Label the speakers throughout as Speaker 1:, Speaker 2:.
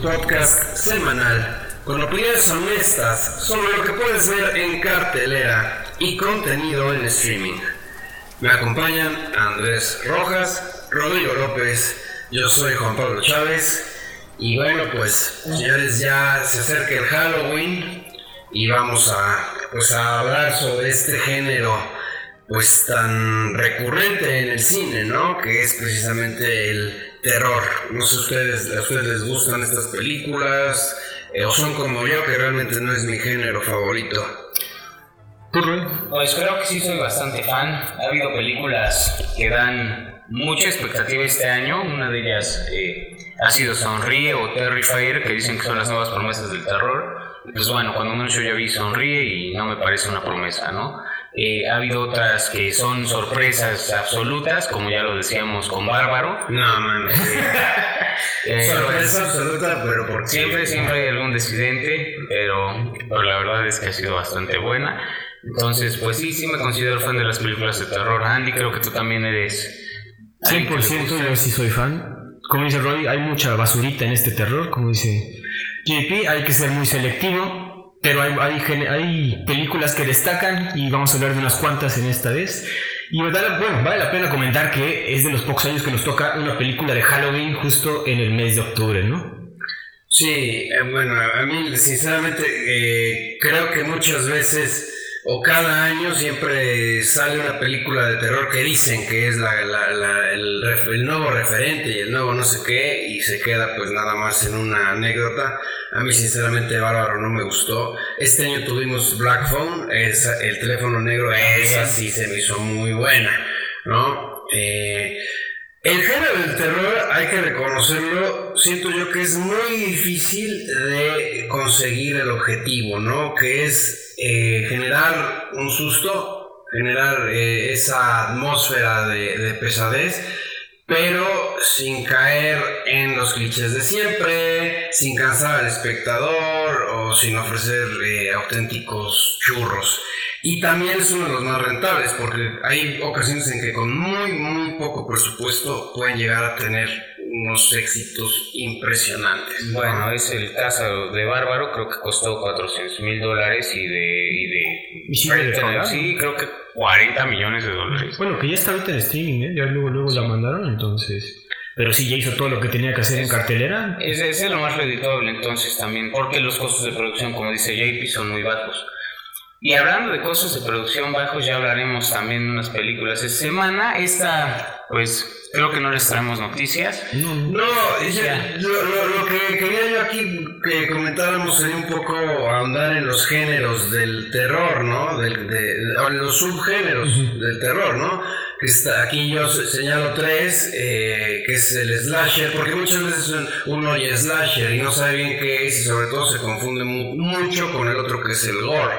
Speaker 1: podcast semanal con opiniones honestas sobre lo que puedes ver en cartelera y contenido en streaming. Me acompañan Andrés Rojas, Rodrigo López, yo soy Juan Pablo Chávez y bueno pues señores ya se acerca el Halloween y vamos a pues a hablar sobre este género pues tan recurrente en el cine, ¿no? Que es precisamente el terror. No sé ustedes, a ustedes les gustan estas películas eh, o son como yo que realmente no es mi género favorito.
Speaker 2: Pues creo que sí soy bastante fan. Ha habido películas que dan mucha expectativa este año. Una de ellas eh, ha sido Sonríe o Terrifier, que dicen que son las nuevas promesas del terror. Pues bueno, cuando uno yo ya vi Sonríe y no me parece una promesa, ¿no? Eh, ha habido otras que son sorpresas absolutas, como ya lo decíamos con Bárbaro.
Speaker 1: No, man.
Speaker 2: Eh,
Speaker 1: Sorpresa absoluta, pero por
Speaker 2: Siempre, siempre hay algún decidente, pero, pero la verdad es que ha sido bastante buena. Entonces, pues sí, sí me considero fan de las películas de terror. Andy, creo que tú también eres.
Speaker 3: 100% yo sí soy fan. Como dice Roy, hay mucha basurita en este terror, como dice JP, hay que ser muy selectivo, pero hay, hay, películas que destacan y vamos a hablar de unas cuantas en esta vez. Y vale, bueno, vale la pena comentar que es de los pocos años que nos toca una película de Halloween justo en el mes de octubre, ¿no?
Speaker 1: Sí, eh, bueno, a mí sinceramente eh, creo que muchas veces o cada año siempre sale una película de terror que dicen que es la, la- la- el, nuevo referente y el nuevo no sé qué y se queda pues nada más en una anécdota. A mí sinceramente Bárbaro no me gustó. Este año tuvimos Black Phone, esa- el teléfono negro, esa sí se me hizo muy buena, ¿no? Eh, el género del terror, hay que reconocerlo, siento yo que es muy difícil de conseguir el objetivo, ¿no? Que es eh, generar un susto, generar eh, esa atmósfera de, de pesadez, pero sin caer en los clichés de siempre, sin cansar al espectador o sin ofrecer eh, auténticos churros. Y también es uno de los más rentables, porque hay ocasiones en que con muy, muy poco presupuesto pueden llegar a tener unos éxitos impresionantes.
Speaker 2: Bueno, es el caso de Bárbaro, creo que costó 400 mil dólares y de... Y de
Speaker 3: ¿Y defraudando?
Speaker 2: sí, creo que 40 millones de dólares.
Speaker 3: Bueno, que ya está ahorita en streaming, ¿eh? Ya luego, luego la mandaron, entonces... Pero sí, ya hizo todo lo que tenía que hacer en cartelera.
Speaker 2: Ese ese es lo más redituable entonces también, porque los costos de producción, como dice JP, son muy bajos. Y hablando de costos de producción bajos, ya hablaremos también de unas películas de semana. Esta, pues, creo que no les traemos noticias.
Speaker 3: No, no.
Speaker 2: Ya.
Speaker 1: lo, lo- lo que quería yo aquí que comentáramos sería un poco ahondar en los géneros del terror, ¿no? Del, de, de- o en los subgéneros del terror, ¿no? Que está, aquí yo se- señalo tres, eh, que es el slasher, porque muchas veces un- uno oye slasher y no sabe bien qué es y sobre todo se confunde mu- mucho con el otro que es el gore,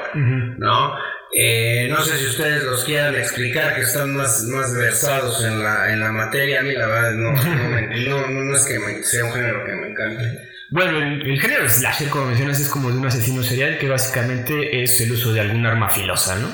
Speaker 1: ¿no? Eh, no sé si ustedes los quieran explicar, que están más, más versados en la, en la materia. A mí, la verdad, no, no, me- no, es que me- sea un género que me encante.
Speaker 3: Bueno, el, el género slasher, como mencionas, es como de un asesino serial que básicamente es el uso de algún arma filosa, ¿no?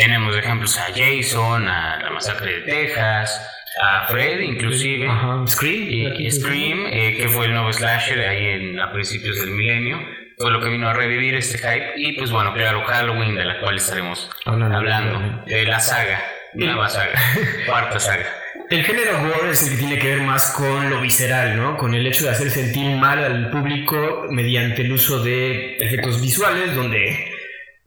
Speaker 2: Tenemos ejemplos a Jason, a la masacre de Texas, a Fred inclusive.
Speaker 3: Ajá, Scream.
Speaker 2: Y Scream, eh, que fue el nuevo slasher ahí en, a principios del milenio, fue lo que vino a revivir este hype. Y pues bueno, claro, Halloween, de la cual estaremos
Speaker 3: Hablando.
Speaker 2: de la saga, nueva saga, cuarta saga.
Speaker 3: El género gore es el que tiene que ver más con lo visceral, ¿no? Con el hecho de hacer sentir mal al público mediante el uso de efectos visuales, donde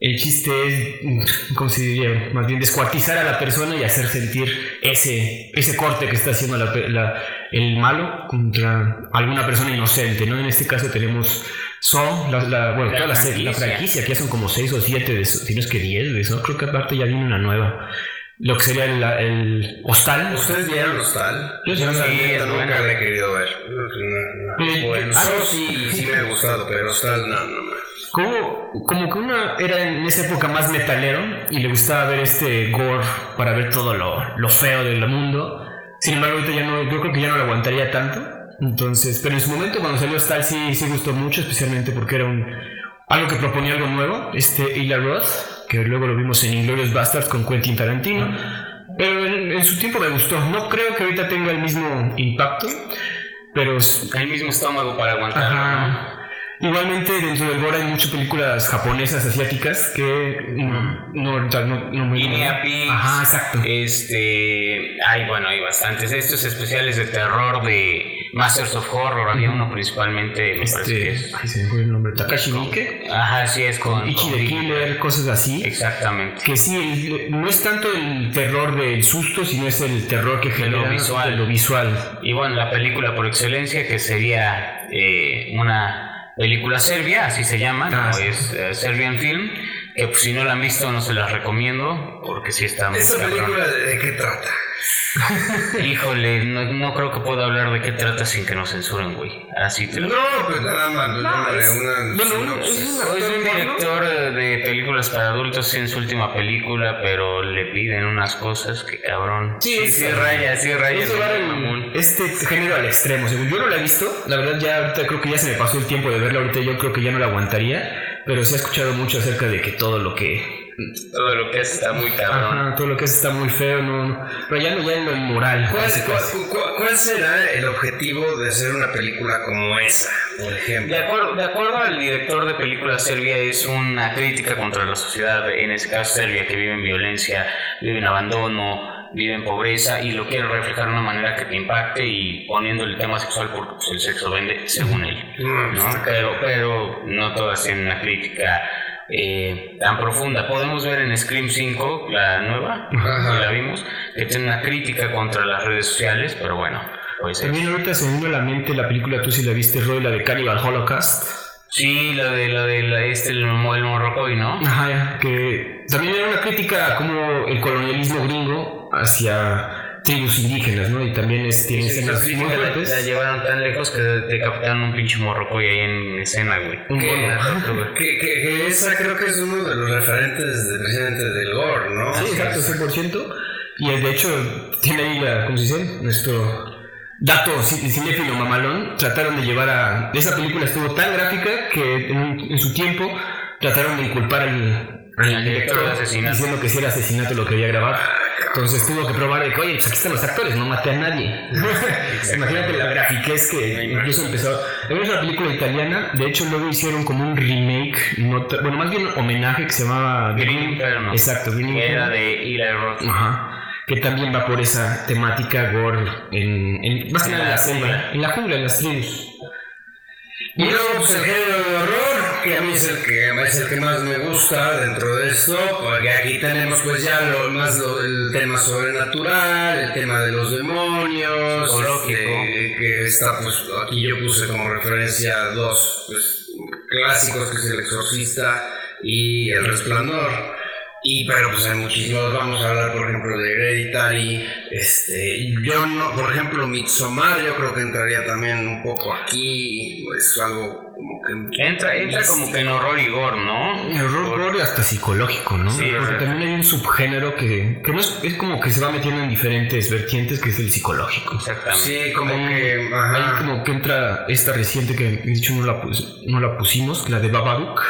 Speaker 3: el chiste es, ¿cómo se diría? Más bien descuartizar a la persona y hacer sentir ese, ese corte que está haciendo la pe- la- el malo contra alguna persona inocente, ¿no? En este caso tenemos Saw, la, la- bueno,
Speaker 2: La
Speaker 3: toda la, serie- la
Speaker 2: franquicia.
Speaker 3: franquicia, que ya son como 6 o 7, de eso, si no es que 10 de eso, creo que aparte ya viene una nueva. Lo que sería el, el hostal.
Speaker 1: ¿Ustedes vieron Hostal?
Speaker 3: Yo sí,
Speaker 1: neta
Speaker 2: es
Speaker 1: nunca la he querido ver. No, no, no.
Speaker 3: Eh,
Speaker 1: Bueno,
Speaker 3: ah,
Speaker 1: sí, sí me ha gustado, pero Hostal no, no.
Speaker 3: Como, como que uno era en esa época más metalero y le gustaba ver este gore para ver todo lo, lo feo del mundo. Sin embargo, ahorita ya no, yo creo que ya no lo aguantaría tanto. Entonces, pero en su momento cuando salió Stal sí, sí gustó mucho, especialmente porque era un, algo que proponía algo nuevo. Este Ila Roth, que luego lo vimos en Inglourious Basterds con Quentin Tarantino. Pero en, en su tiempo me gustó. No creo que ahorita tenga el mismo impacto. pero
Speaker 2: el mismo estómago para aguantarlo.
Speaker 3: Ajá. Igualmente dentro del gore hay muchas películas japonesas, asiáticas que no, no, no, no me
Speaker 2: Guinea Pigs.
Speaker 3: Ajá, exacto.
Speaker 2: Este, hay, bueno, hay bastantes. Estos especiales de terror de Masters of Horror, había uno principalmente, me parece que
Speaker 3: Este,
Speaker 2: es.
Speaker 3: ay, se me fue el nombre, Takashi Miike,
Speaker 2: Ajá, sí, es con.
Speaker 3: Ichi
Speaker 2: Ricky.
Speaker 3: Killer, cosas así.
Speaker 2: Exactamente.
Speaker 3: Que sí, no es tanto el terror del susto, sino es el terror que genera
Speaker 2: visual.
Speaker 3: de lo visual.
Speaker 2: Y bueno, la película por excelencia que sería eh, una película serbia, así se llama,
Speaker 3: Ah,
Speaker 2: ¿no?
Speaker 3: sí.
Speaker 2: es eh, Serbian Film, que pues, si no la han visto no se las recomiendo, porque sí está muy
Speaker 1: ¿Esa película de qué trata?
Speaker 2: Híjole, no, no creo que pueda hablar de qué trata sin que nos censuren, güey. Así te lo
Speaker 1: No, pues nada más, pues,
Speaker 3: No,
Speaker 1: dándole
Speaker 3: es-
Speaker 1: una
Speaker 3: bueno,
Speaker 1: sinopsis.
Speaker 3: es una-
Speaker 2: Es un director eh, de películas para adultos en su última película, pero le piden unas cosas que cabrón.
Speaker 3: Sí,
Speaker 2: sí,
Speaker 3: es-
Speaker 2: sí raya, sí raya.
Speaker 3: Este género al extremo. Según yo no la he visto, la verdad ya ahorita creo que ya se me pasó el tiempo de verla, ahorita yo creo que ya no la aguantaría, pero sí he escuchado mucho acerca de que todo lo que...
Speaker 2: Todo lo que es está muy cabrón.
Speaker 3: Ajá, todo lo que es está muy feo, no, no, rayando ya en lo inmoral.
Speaker 1: ¿Cuál,
Speaker 3: casi,
Speaker 1: cuál-
Speaker 3: casi.
Speaker 1: cuál- cuál será el objetivo de hacer una película como esa, por ejemplo?
Speaker 2: De acuerdo, de acuerdo al director de películas serbia, es una crítica contra la sociedad, en ese caso Serbia, que vive en violencia, vive en abandono, vive en pobreza y lo quiere reflejar de una manera que te impacte y poniendo el tema sexual porque pues, el sexo vende, según él.
Speaker 1: Mm,
Speaker 2: ¿no? Pero, pero no todas tienen una crítica eh, tan profunda. Podemos ver en Scream 5, la nueva,
Speaker 1: Ajá.
Speaker 2: que la vimos, que tiene una crítica contra las redes sociales, pero bueno, pues es-
Speaker 3: También ahorita se me vino a la mente la película, tú si la viste, Roy, la de Cannibal Holocaust.
Speaker 2: Sí, lo de lo de la- este el, el morrocoy, ¿no?
Speaker 3: Ajá, ya, que también era una crítica a como el colonialismo gringo hacia tribus indígenas, ¿no? Y también es, tiene
Speaker 2: Sí,
Speaker 3: escenas muy
Speaker 2: críticas la,
Speaker 3: fuertes.
Speaker 2: la llevaron tan lejos que te captaron un pinche morrocoy ahí en escena, güey.
Speaker 3: Un
Speaker 2: Que-
Speaker 3: mono.
Speaker 1: Que, que, que esa creo que es uno de los referentes de, precisamente del gore, ¿no?
Speaker 3: Sí, exacto, 100%. Y de hecho, tiene ahí la, ¿cómo se dice? Nuestro dato ci- cinéfilo mamalón. Trataron de llevar a. Esa película estuvo tan gráfica que en, un- en su tiempo trataron de inculpar al, al
Speaker 2: director asesinato.
Speaker 3: diciendo que si era asesinato lo quería grabar. Entonces tuvo que probar de que, oye, pues aquí están los actores, no maté a nadie. Imagínate la grafiquez que incluso empezó. Es una película italiana, de hecho luego hicieron como un remake, no bueno, más bien un homenaje que se llamaba
Speaker 2: Green Inferno.
Speaker 3: Exacto, Green
Speaker 2: Que era de Roth.
Speaker 3: Ajá. Que también va por esa temática gore en, en más que nada en
Speaker 2: la jungla.
Speaker 3: en la jungla, en las tribus.
Speaker 1: Y luego, pues el género que a mí es el que, es el que más me gusta dentro de esto, porque aquí tenemos pues ya lo, más lo- el tema sobrenatural, el tema de los demonios, este, que está pues, aquí yo puse como referencia dos pues, clásicos, que es El Exorcista y El Resplandor. Y pero pues hay muchísimos, vamos a hablar por ejemplo de Hereditary, este, yo no, por ejemplo Midsommar yo creo que entraría también un poco aquí, pues algo como que...
Speaker 2: Entra, entra como que en horror y gore, ¿no?
Speaker 3: El horror gore hasta psicológico, ¿no?
Speaker 2: Sí,
Speaker 3: Porque también hay un subgénero que, que no es, es como que se va metiendo en diferentes vertientes, que es el psicológico.
Speaker 2: Exactamente.
Speaker 1: Sí, como
Speaker 3: Ahí-
Speaker 1: que...
Speaker 3: Ahí
Speaker 1: Ajá.
Speaker 3: como que entra esta reciente que de hecho no la, pus- no la pusimos, la de Babadook,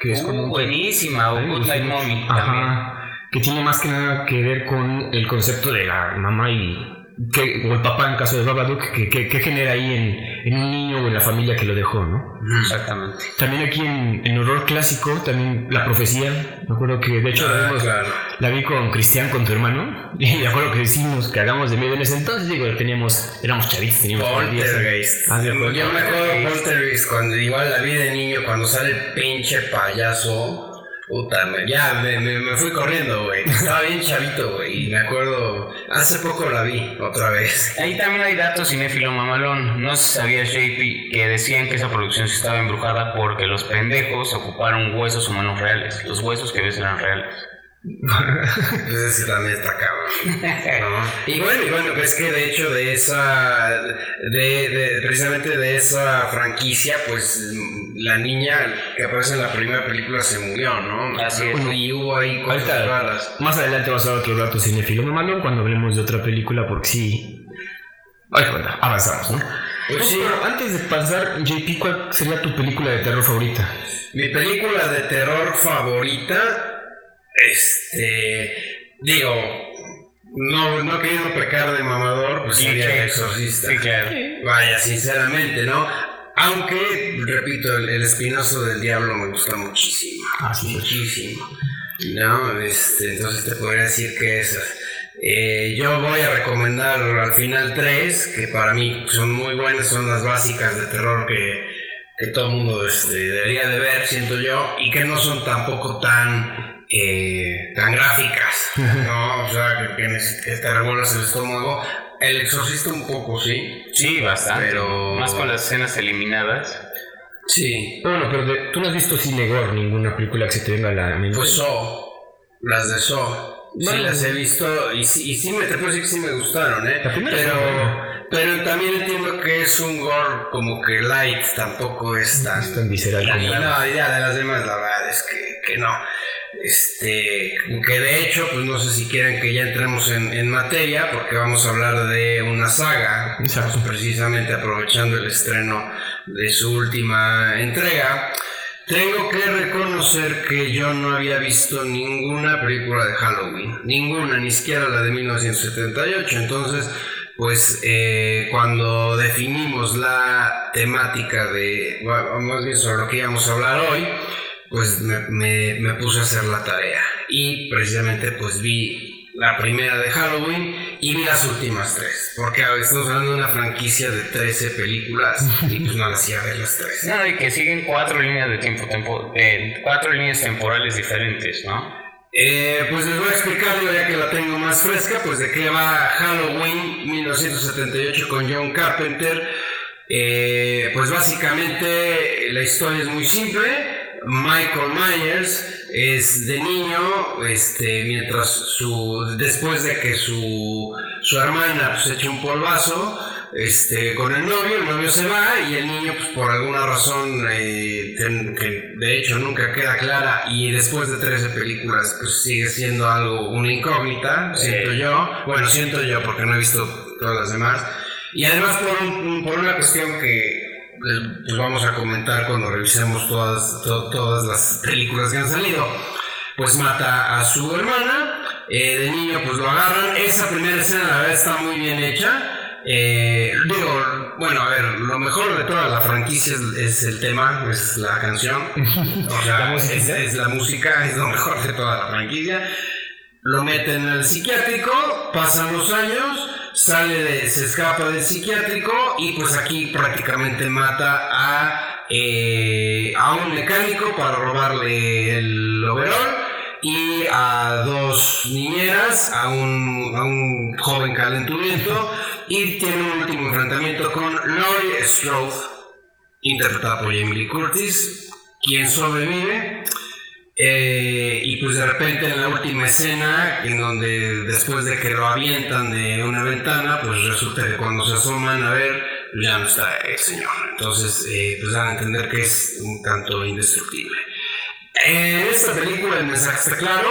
Speaker 3: que es
Speaker 2: Uh,
Speaker 3: como...
Speaker 2: buenísima, o Good Night. Mommy también.
Speaker 3: Ajá. Que tiene más que nada que ver con el concepto de la mamá y. Que, o el papá en caso de Babadook, que, que, que genera ahí en, en un niño o en la familia que lo dejó, ¿no?
Speaker 2: Exactamente.
Speaker 3: También aquí en, en horror clásico, también la profecía. Me acuerdo que de hecho la,
Speaker 1: Ah,
Speaker 3: vimos-
Speaker 1: claro.
Speaker 3: la vi con Cristian, con tu hermano. Y me acuerdo que decimos que hagamos de medio en ese entonces. Digo, teníamos, éramos chavitos, teníamos como 10 años.
Speaker 1: Poltergeist.
Speaker 3: Ah,
Speaker 1: Yo me acuerdo de Poltergeist cuando igual la vi de niño, cuando sale el pinche payaso. Puta, me- ya me, me, me fui corriendo, güey. Estaba bien chavito, güey. Y me acuerdo, hace poco la vi otra vez.
Speaker 2: Ahí también hay datos cinéfilo mamalón. No sé si sabías, JP, que decían que esa producción sí estaba embrujada porque los pendejos ocuparon huesos humanos reales. Los huesos que ves eran reales.
Speaker 1: Ese sí también está cabrón. ¿no? Y bueno, y bueno, pues que de hecho de esa, de, de- precisamente de esa franquicia, pues la niña que aparece en la primera película se murió, ¿no?
Speaker 2: Así es.
Speaker 1: Y hubo ahí cosas
Speaker 3: Ahorita,
Speaker 1: raras.
Speaker 3: más adelante vas a ver que rato cinéfilo mamalón cuando hablemos de otra película, porque sí. Ay, bueno, avanzamos, ¿no?
Speaker 1: Pues sí.
Speaker 3: Pero antes de pasar, JP, ¿cuál sería tu película de terror favorita?
Speaker 1: Mi película de terror favorita, este, digo, no, no queriendo pecar de mamador, pues sería el exorcista.
Speaker 2: Sí, claro.
Speaker 1: Vaya, sinceramente, ¿no? Aunque, repito, el, el espinazo del diablo me gusta muchísimo.
Speaker 3: Ah, sí.
Speaker 1: Muchísimo. ¿No? Este, entonces te podría decir que esas. Eh, yo voy a recomendar al final tres, que para mí son muy buenas, son las básicas de terror que, que todo el mundo este, debería de ver, siento yo, y que no son tampoco tan, eh, tan gráficas, ¿no? O sea, que, que, que te revuelvas el estómago. El exorcista un poco, sí.
Speaker 2: Sí, bastante.
Speaker 1: Pero-
Speaker 2: Más con las escenas eliminadas.
Speaker 1: Sí.
Speaker 3: Bueno, pero de- tú no has visto Cine Gore, ninguna película que se te venga a la mente.
Speaker 1: Pues So, las de So. Sí
Speaker 3: Bueno.
Speaker 1: las he visto y sí, y sí me, te puedo decir que sí me gustaron, ¿eh?
Speaker 3: La primera fue
Speaker 1: pero, pero también entiendo que es un gore como que light, tampoco es tan...
Speaker 3: es tan visceral
Speaker 1: Y no, ya de las demás la verdad es que, que no. Este, que de hecho, pues no sé si quieren que ya entremos en, en materia, porque vamos a hablar de una saga,
Speaker 3: Exacto.
Speaker 1: precisamente aprovechando el estreno de su última entrega. Tengo que reconocer que yo no había visto ninguna película de Halloween, ninguna, ni siquiera la de 1978, entonces pues eh, cuando definimos la temática de, bueno, más bien sobre lo que íbamos a hablar hoy, pues me, me- me puse a hacer la tarea. Y precisamente pues vi la primera de Halloween y vi las últimas tres, porque a estamos hablando de una franquicia de 13 películas y pues no las iba a ver las tres.
Speaker 2: No, y que siguen cuatro líneas de tiempo, tempo, de cuatro líneas temporales diferentes, ¿no?
Speaker 1: Eh, pues les voy a explicar, ya que la tengo más fresca, pues de qué va Halloween 1978 con John Carpenter. Eh, pues básicamente la historia es muy simple. Michael Myers es de niño, este, mientras su, después de que su, su hermana pues, echa un polvazo, este, con el novio, el novio se va y el niño, pues por alguna razón eh, que de hecho nunca queda clara y después de 13 películas, pues sigue siendo algo, una incógnita, siento yo. Bueno, siento yo porque no he visto todas las demás. Y además por, un- por una cuestión que pues vamos a comentar cuando revisemos todas, to- todas las películas que han salido, pues mata a su hermana, eh, de niño pues lo agarran. Esa primera escena la verdad está muy bien hecha. Eh, digo, bueno, a ver, lo mejor de toda la franquicia es, es el tema, es la canción. O sea,
Speaker 3: La
Speaker 1: es, es la música, es lo mejor de toda la franquicia. Lo meten al psiquiátrico, pasan los años, sale de- se escapa del psiquiátrico y pues aquí prácticamente mata a, eh, a un mecánico para robarle el overall y a dos niñeras, a un, a un joven calenturiento y tiene un último enfrentamiento con Laurie Strode, interpretada por Lee Curtis, quien sobrevive. Eh, y pues de repente en la última escena, en donde después de que lo avientan de una ventana, pues resulta que cuando se asoman a ver, ya no está el señor. Entonces, eh, pues dan a entender que es un tanto indestructible. En esta película el mensaje está claro.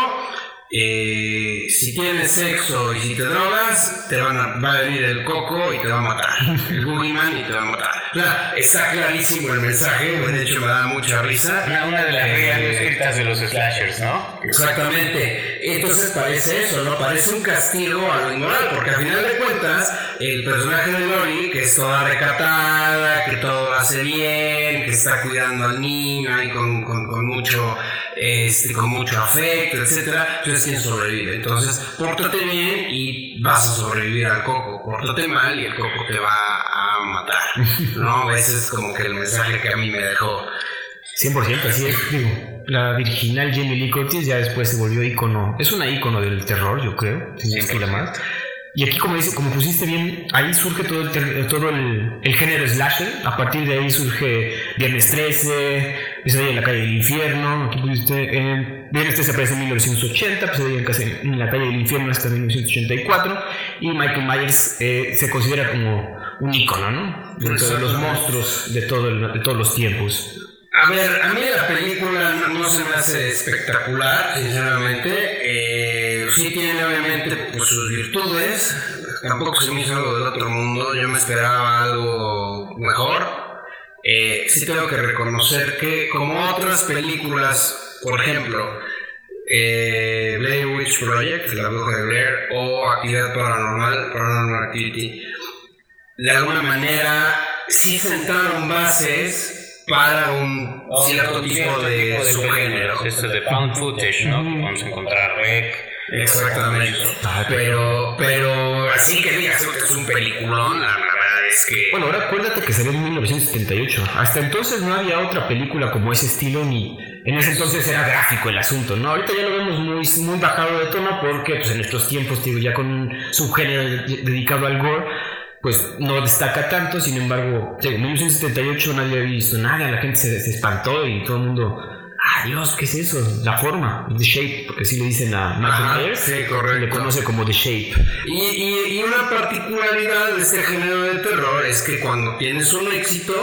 Speaker 1: Eh, si tienes sexo y si te drogas, te van a, va a venir el coco y te va a matar. El boogeyman y te va a matar. O sea, está clarísimo el mensaje. De hecho, me da mucha risa.
Speaker 2: Una, una de las
Speaker 1: Eh,
Speaker 2: reglas escritas de los slashers, ¿no?
Speaker 1: Exactamente. Entonces parece eso, ¿no? Parece un castigo a lo inmoral, porque al final de cuentas, el personaje de Lori, que es toda recatada, que todo lo hace bien, que está cuidando al niño ahí con, con, con mucho, este, con mucho afecto, etcétera, tú es quien sobrevive. Entonces, pórtate bien y vas a sobrevivir al coco. Pórtate mal y el coco te va a matar. ¿No? Ese es como que el mensaje que a mí me dejó.
Speaker 3: 100%, así es. Digo, la original Jamie Lee Curtis ya después se volvió ícono. Es una ícono del terror, yo creo. Si no es que la más. Y aquí, como dice, como pusiste bien, ahí surge todo el, todo el, el género slasher. A partir de ahí surge Viernes 13, Pesadilla en la calle del infierno. Aquí pusiste, eh, Viernes 13 aparece en 1980, Pesadilla en, casa- en la calle del infierno hasta 1984. Y Michael Myers eh, se considera como un ícono, ¿no? Dentro de los monstruos de, todo el- de todos los tiempos.
Speaker 1: A ver, a mí la película no, no se me hace espectacular, sinceramente. Eh, sí tiene obviamente pues, sus virtudes. Tampoco se me hizo algo del otro mundo. Yo me esperaba algo mejor. Eh, sí tengo que reconocer que como otras películas, por ejemplo, eh, Blair Witch Project, La Bruja de Blair, o Actividad Paranormal, Paranormal Activity, de alguna manera sí sentaron bases para un cierto tipo de subgénero.
Speaker 2: Este de found footage, ¿no? Que a encontrar rec.
Speaker 1: Exactamente. Pero, pero así que digas que es un peliculón, la verdad es que.
Speaker 3: Bueno, ahora acuérdate que salió en 1978. Hasta entonces no había otra película como ese estilo, ni en ese entonces era gráfico el asunto, ¿no? Ahorita ya lo vemos muy, muy bajado de tono porque pues, en estos tiempos, digo, ya con un subgénero de- dedicado al gore, pues no destaca tanto. Sin embargo, en 1978 nadie había visto nada, la gente se, se espantó y todo el mundo. Ah, Dios, ¿qué es eso? La forma, The Shape, porque así le dicen a Michael Myers.
Speaker 1: sí, correcto.
Speaker 3: Le conoce como The Shape.
Speaker 1: Y, y- y una particularidad de este género de terror es que cuando tienes un éxito,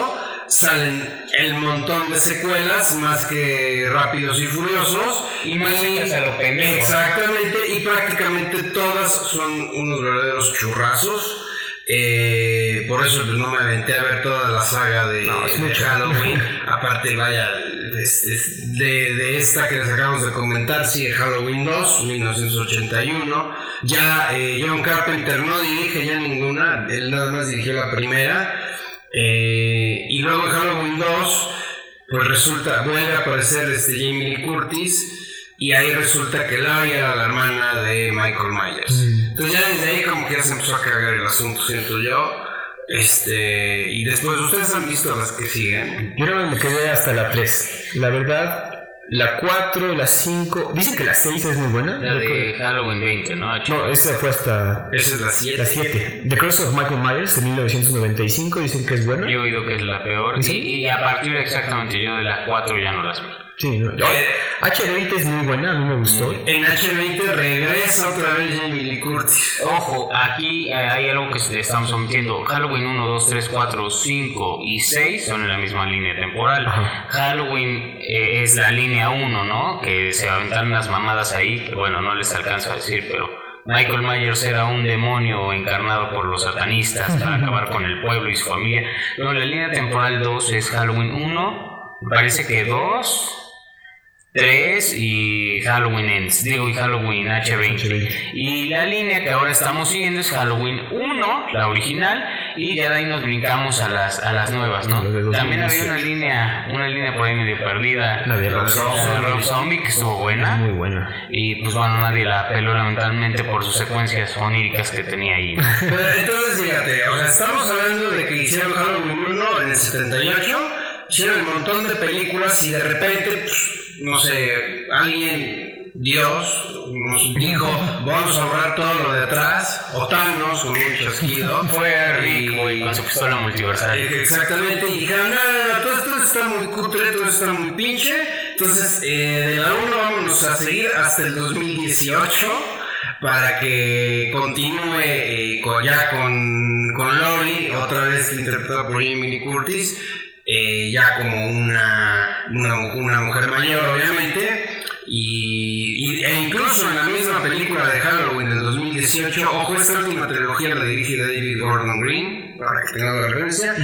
Speaker 1: salen el montón de secuelas más que rápidos y furiosos.
Speaker 2: Y más hechas a lo pendejo.
Speaker 1: Exactamente, y prácticamente todas son unos verdaderos churrazos. Eh, por eso pues, no me aventé a ver toda la saga de,
Speaker 3: No, es
Speaker 1: de
Speaker 3: mucho.
Speaker 1: Halloween. Aparte, vaya, es- es de, de esta que les acabamos de comentar, sigue Halloween 2, 1981. Ya eh, John Carpenter no dirige ya ninguna, él nada más dirigió la primera. Eh, y luego en Halloween 2, pues resulta, vuelve a aparecer este Jamie Lee Curtis. Y ahí resulta que Laurie era la hermana de Michael Myers. Entonces ya desde ahí como que ya se empezó a cagar el asunto, siento yo. Este, y después, ¿ustedes han visto las que siguen?
Speaker 3: Yo me quedé hasta la 3. La verdad, la 4, la 5. Dicen que la 6 es muy buena.
Speaker 2: La de Halloween 20, ¿no?
Speaker 3: No, esa fue hasta
Speaker 1: Esa es la 7.
Speaker 3: la 7. The Curse of Michael Myers de 1995. Dicen que es buena.
Speaker 2: Yo he oído que es la peor.
Speaker 3: ¿Sí?
Speaker 2: Y, y a partir de exactamente yo de la 4 ya no las vi.
Speaker 3: Sí, ¿no? H20 es muy buena, a mí me gustó.
Speaker 1: En H20 regresa otra vez Jamie Lee Curtis.
Speaker 2: Ojo, aquí eh, hay algo que estamos omitiendo. Halloween 1, 2, 3, 4, 5 y 6 son en la misma línea temporal.
Speaker 3: Ajá.
Speaker 2: Halloween eh, es la línea 1, ¿no? Que se aventaron unas mamadas ahí, que bueno, no les alcanzo a decir, pero Michael Myers era un demonio encarnado por los satanistas para acabar con el pueblo y su familia. Luego la línea temporal 2 es Halloween 1, me parece que 2, 3 y Halloween Ends, digo y Halloween H20.
Speaker 3: H20.
Speaker 2: Y la línea que ahora estamos siguiendo es Halloween 1, la original, y ya de ahí nos brincamos a las, a las nuevas, ¿no?
Speaker 3: La
Speaker 2: También había
Speaker 3: 2018.
Speaker 2: una línea, una línea por ahí medio perdida.
Speaker 3: La de Rob
Speaker 2: Zombie, que estuvo
Speaker 3: Es
Speaker 2: buena.
Speaker 3: muy buena.
Speaker 2: Y pues bueno, nadie la peló lamentablemente por sus secuencias oníricas que tenía ahí.
Speaker 1: Entonces, fíjate, o sea, estamos hablando de que hicieron Halloween 1 en el 78, hicieron un montón de películas y de repente, pues, no sé, alguien, Dios, nos dijo, vamos a borrar todo lo de atrás, o Thanos con un chasquido.
Speaker 2: Fue Rick, güey, con su pistola multiversal.
Speaker 1: Exactamente, y dijeron, no, no, no, todo esto está muy cutre, todo esto está muy pinche. Entonces, eh, de la 1 vámonos a seguir hasta el 2018 para que continúe eh, con, ya con, con Lori, otra vez interpretada por Lee Curtis, eh, ya como una, una, una mujer mayor, obviamente. Y, y- e incluso en la misma película de Halloween del 2018, ojo, esta última trilogía la dirige David Gordon Green, para que tengan la referencia.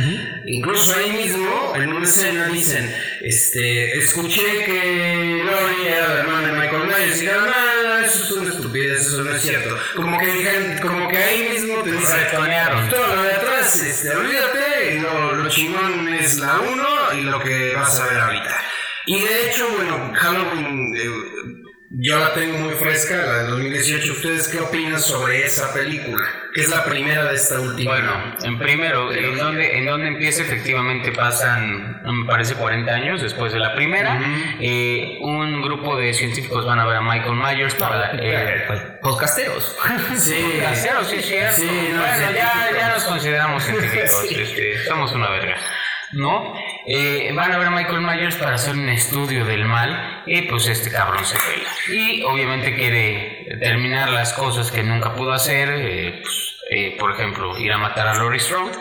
Speaker 1: Incluso ahí mismo, en una escena, dicen: este, Escuché que Lori era la hermana de Michael Myers. Y dijeron: No, no, eso es una estupidez, eso no es cierto. Como que, como que ahí mismo te dicen: Atrás, este, olvídate, lo, lo chingón es la 1 y lo que vas a ver ahorita. Y de hecho, bueno, Halloween, eh, yo la tengo muy fresca, la del 2018. ¿Ustedes qué opinan sobre esa película? Que es la primera de esta última.
Speaker 2: Bueno, en primero, en donde, en donde empieza efectivamente pasan, me parece 40 años después de la primera, eh, un grupo de científicos van a ver a Michael Myers para... eh,
Speaker 3: Podcasteros.
Speaker 1: sí,
Speaker 2: sí, cierto.
Speaker 1: Sí, no,
Speaker 2: bueno, ya, ya nos consideramos científicos, este, somos una verga. ¿No? Eh, van a ver a Michael Myers para hacer un estudio del mal y pues este cabrón se pela. Y obviamente quiere terminar las cosas que nunca pudo hacer, eh, pues, eh, por ejemplo, ir a matar a Laurie Strode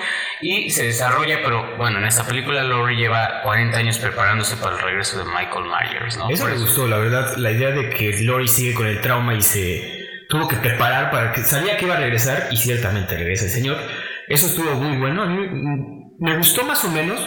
Speaker 2: y se desarrolla, pero bueno, en esta película Laurie lleva 40 años preparándose para el regreso de Michael Myers, ¿no?
Speaker 3: Eso me gustó, la verdad, la idea de que Lori sigue con el trauma y se tuvo que preparar para que sabía que iba a regresar y ciertamente regresa el señor. Eso estuvo muy bueno, a mí me gustó más o menos.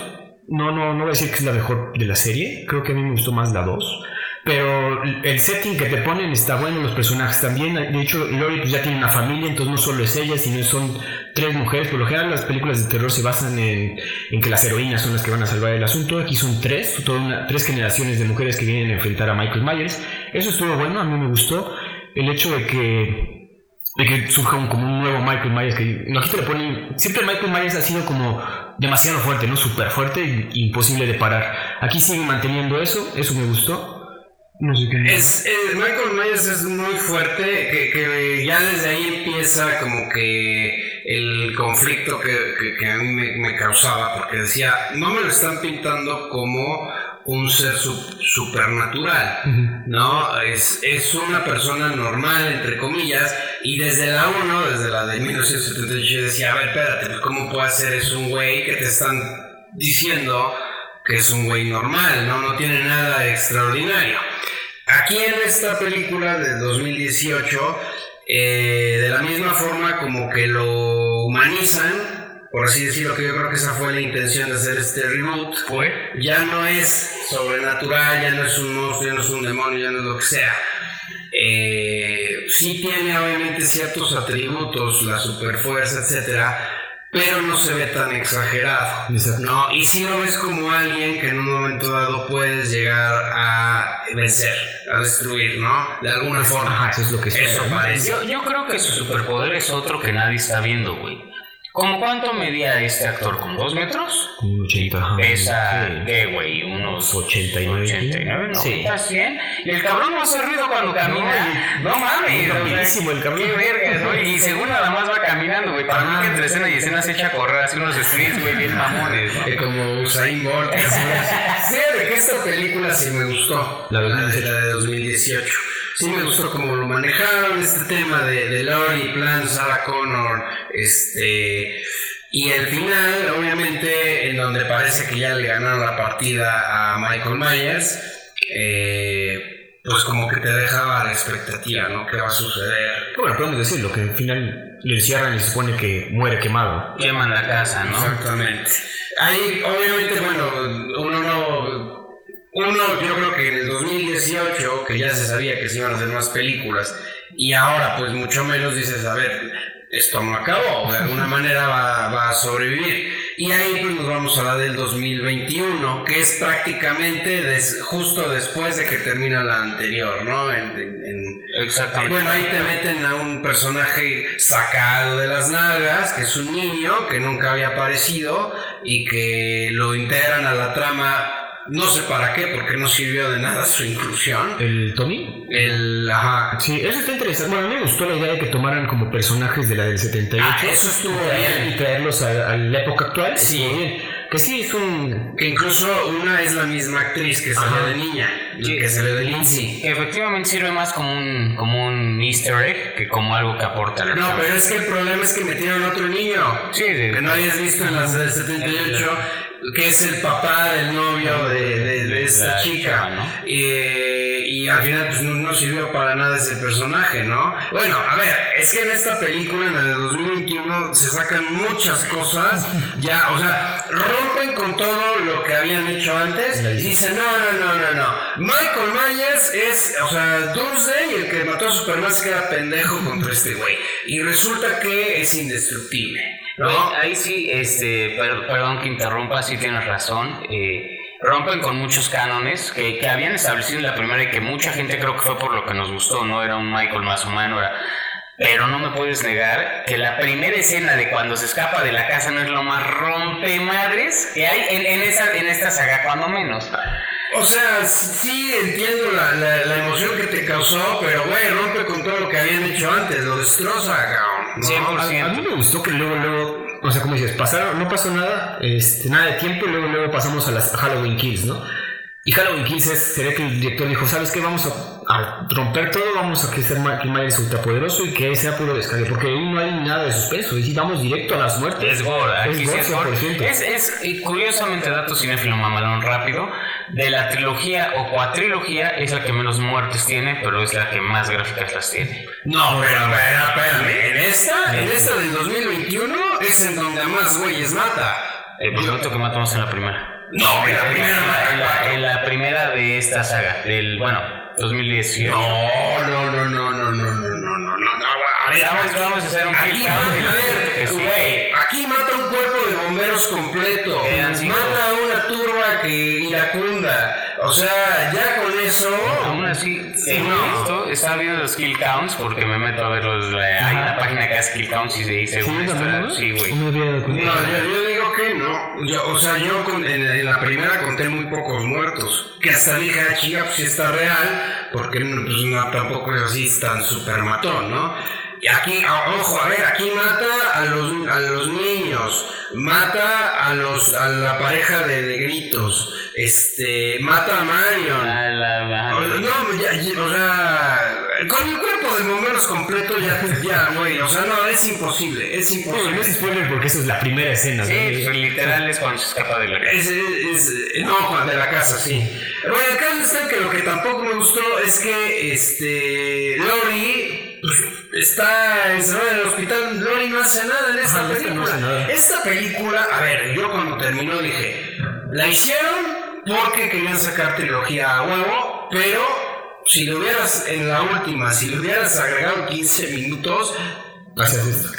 Speaker 3: No, no, no voy a decir que es la mejor de la serie, creo que a mí me gustó más la 2. Pero el setting que te ponen está bueno, los personajes también. De hecho, Lori pues, ya tiene una familia, entonces no solo es ella, sino son tres mujeres. Por lo general, las películas de terror se basan en, que las heroínas son las que van a salvar el asunto. Aquí son tres, toda tres generaciones de mujeres que vienen a enfrentar a Michael Myers. Eso estuvo bueno, a mí me gustó. El hecho de que de que surja un, como un nuevo Michael Myers que aquí te lo ponen siempre Michael Myers ha sido como demasiado fuerte no súper fuerte imposible de parar. Aquí siguen manteniendo eso eso me gustó. No sé qué
Speaker 1: es, eh, Michael Myers es muy fuerte que, que, ya desde ahí empieza como que el conflicto que, que a mí me, me causaba porque decía no me lo están pintando como un ser supernatural, ¿no? Es, es una persona normal, entre comillas, y desde la 1, desde la de 1978, decía, a ver, espérate, pues, ¿cómo puede ser es un güey que te están diciendo que es un güey normal, ¿no? No tiene nada extraordinario. Aquí en esta película de 2018, eh, de la misma forma como que lo humanizan, por así decirlo, que yo creo que esa fue la intención de hacer este reboot.
Speaker 2: Fue.
Speaker 1: Ya no es sobrenatural, ya no es un monstruo, ya no es un demonio, ya no es lo que sea. Eh, sí tiene obviamente ciertos atributos, la superfuerza, etcétera, pero no se ve tan exagerado. ¿no? Y si lo ves como alguien que en un momento dado puedes llegar a vencer, a destruir, ¿no? De alguna forma.
Speaker 3: eso es lo que
Speaker 1: Eso parece.
Speaker 2: Yo, yo creo que su superpoder es otro que nadie está viendo, güey. ¿Cómo cuánto medía este actor? ¿Con dos metros?
Speaker 3: Un 80.
Speaker 2: Pesa de, güey, unos
Speaker 3: 89.
Speaker 2: 89, ¿no? Sí. 100. Y el cabrón no hace ruido cuando camina. No, mames.
Speaker 3: Rapidísimo el.
Speaker 2: Qué verga, ¿no? Y según nada más va caminando, güey. Para mí que entre escena y escena se echa a correr así unos sprints, güey, bien mamones, ¿no?
Speaker 1: Como Usain Bolt. Fíjate que esta película sí me gustó. La, la de 2018 sí me gustó cómo lo manejaron, este tema de, de Lori, Plan, Sarah Connor, este... Y el final, obviamente, en donde parece que ya le ganaron la partida a Michael Myers, eh, pues como que te dejaba la expectativa, ¿no? ¿Qué va a suceder?
Speaker 3: Bueno, podemos decirlo, que al final le encierran y se supone que muere quemado.
Speaker 2: Queman la casa, ¿no?
Speaker 1: Exactamente. Ahí, obviamente, bueno, uno no uno, yo creo que en el 2018, que ya se sabía que se iban a hacer más películas, y ahora pues mucho menos dices, a ver, esto no acabó, de alguna manera va, a sobrevivir. Y ahí pues nos vamos a la del 2021, que es prácticamente justo después de que termina la anterior, ¿no?
Speaker 2: Exactamente.
Speaker 1: Bueno, ahí te meten a un personaje sacado de las nalgas, que es un niño que nunca había aparecido y que lo integran a la trama no sé para qué, porque no sirvió de nada su inclusión.
Speaker 3: ¿El Tommy?
Speaker 1: El. Ajá.
Speaker 3: Sí, eso está interesante. Bueno, a mí me gustó la idea de que tomaran como personajes de la del 78.
Speaker 1: Ah, eso estuvo bien.
Speaker 3: Y traerlos a, la época actual.
Speaker 1: Sí.
Speaker 3: bien. Que sí, es un.
Speaker 1: Que incluso una es la misma actriz que salió de niña. Y que salió de Lindsay.
Speaker 2: Efectivamente sirve más como un, como un easter egg que como algo que aporta la
Speaker 1: No, pero es que el problema es que metieron otro niño.
Speaker 2: Sí,
Speaker 1: Que no habías visto en las del 78 que es el papá del novio de, de, esta chica. ¿no? y al final pues, no, sirvió para nada ese personaje, ¿no? Bueno, a ver, es que en esta película, en la de 2021, se sacan muchas cosas, ya, o sea, rompen con todo lo que habían hecho antes y dicen, no, no, no, no, no. Michael Myers es, o sea, Doomsday, el que mató a Superman, se queda pendejo contra este güey. Y resulta que es indestructible. ¿No?
Speaker 2: Ahí sí, este, perdón que interrumpa, sí tienes razón. Eh, rompen con muchos cánones que, que, habían establecido en la primera y que mucha gente creo que fue por lo que nos gustó, ¿no? Era un Michael más humano, era... Pero no me puedes negar que la primera escena de cuando se escapa de la casa no es lo más rompe madres que hay en, en, esa, en esta saga, cuando menos.
Speaker 1: O sea, sí entiendo la, la, emoción que te causó, pero güey, rompe con todo lo que habían hecho antes, lo destroza, cabrón.
Speaker 3: ¿no? A, a, mí me gustó que luego, luego o sea, como dices, pasaron, no pasó nada, este, nada de tiempo y luego, luego pasamos a las Halloween Kills, ¿no? Y Halloween Kills es, se ve que el director dijo, ¿sabes qué? Vamos a, romper todo, vamos a que sea Michael Myers ultrapoderoso y que sea puro descargue, porque ahí no hay nada de suspenso, y vamos directo a las muertes.
Speaker 2: Es gore, aquí es, gore, es, es, curiosamente, dato cinéfilo mamalón rápido, de la trilogía o cuatrilogía es la que menos muertes tiene, pero es la que más gráficas las tiene.
Speaker 1: No, pero, pero, pero, en esta, en esta del 2021 es en donde más güeyes mata.
Speaker 2: El piloto que matamos en la primera.
Speaker 1: No, en la primera.
Speaker 2: En la, en la primera de esta saga, del, bueno, 2010.
Speaker 1: No, no, no, no, no, no, no, no, no, no. A ver,
Speaker 2: Vamos, vamos a hacer un
Speaker 1: aquí, güey, aquí mata un cuerpo de bomberos completo. Mata a una turba que iracunda. O sea, ya con eso.
Speaker 2: Aún así,
Speaker 1: Sí,
Speaker 2: no. esto, estaba viendo los kill counts porque me meto a ver los. hay una página que hace kill counts y se dice.
Speaker 3: ¿Sí,
Speaker 2: está-? Sí, güey.
Speaker 3: No
Speaker 1: yo, yo digo que no. Yo, o sea, yo con- en, en la primera conté muy pocos muertos. Que hasta dije, ah, chica, pues sí está real. Porque pues, no, tampoco es así tan super matón, ¿no? Y aquí, a- ojo, a ver, aquí mata a los, a los niños, mata a los a la pareja de, de gritos, este, mata a Marion.
Speaker 2: Ah, la- la-
Speaker 1: O- No, ya, ya, o sea, con el cuerpo de bomberos completo ya, ya, güey, o sea, no, es imposible, es
Speaker 3: No, no
Speaker 1: imposible.
Speaker 3: es spoiler porque esa es la primera escena.
Speaker 2: Sí,
Speaker 3: ¿no?
Speaker 2: pues, literal es cuando se escapa de la casa.
Speaker 1: Es, es, es- no, cuando de la casa, sí. Bueno, el caso está que lo que tampoco me gustó es que este Lori pues, está encerrada en el hospital. Lori no hace nada en esta
Speaker 3: Ajá, esta no
Speaker 1: película.
Speaker 3: hace nada.
Speaker 1: Esta película, a ver, yo cuando terminó dije, la hicieron porque querían sacar trilogía a huevo, pero si le hubieras, en la última, si le hubieras agregado 15 minutos,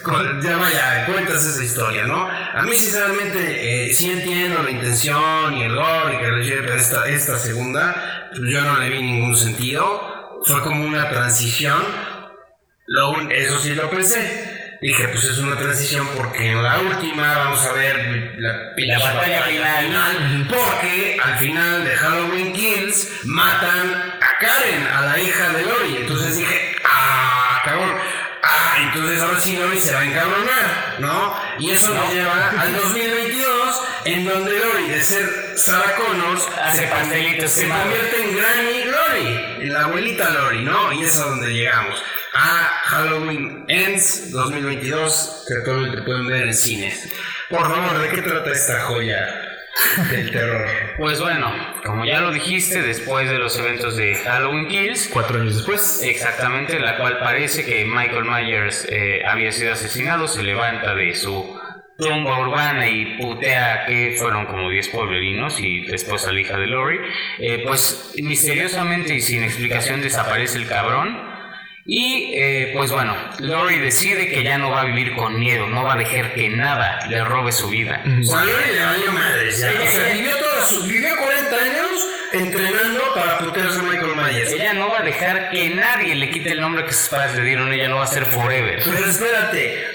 Speaker 1: con- ya vaya, cuentas esa historia, ¿no? A mí sinceramente eh, sí entiendo la intención y el lore y que recibe esta, esta segunda, pues yo no le vi ningún sentido, fue como una transición, lo eso sí lo pensé, dije pues es una transición porque en la última vamos a ver la, pinche
Speaker 2: batalla final.
Speaker 1: porque al final de Halloween Kills matan Karen, a la hija de Lori, entonces dije, ah, cabrón. Ah, entonces ahora sí Lori se va a encabronar, ¿no? Y eso nos lleva al 2022, en donde Lori, de ser Sarah Connors,
Speaker 2: Hace
Speaker 1: se,
Speaker 2: pastelitos
Speaker 1: se
Speaker 2: quemados.
Speaker 1: convierte en Granny Lori, en la abuelita Lori, ¿no? Y es a donde llegamos. A Halloween Ends 2022, que actualmente pueden ver en cines. Por favor, ¿de qué trata esta joya del terror?
Speaker 2: Pues bueno, como ya lo dijiste, después de los eventos de Halloween Kills,
Speaker 3: Cuatro años después.
Speaker 2: exactamente, la cual parece que Michael Myers eh, había sido asesinado, se levanta de su tumba urbana y putea que fueron como 10 pueblerinos y después a la hija de Lori, eh, pues misteriosamente y sin explicación desaparece el cabrón. Y eh, pues bueno, Lori decide que ya no va a vivir con miedo, no va a dejar que nada le robe su vida.
Speaker 1: O sea, Lori le valió madres ya. O sea, vivió, toda su, vivió 40 años entrenando para putearse a Michael Myers.
Speaker 2: Ella no va a dejar que nadie le quite el nombre que sus padres le dieron, ella no va a ser forever.
Speaker 1: Pero espérate,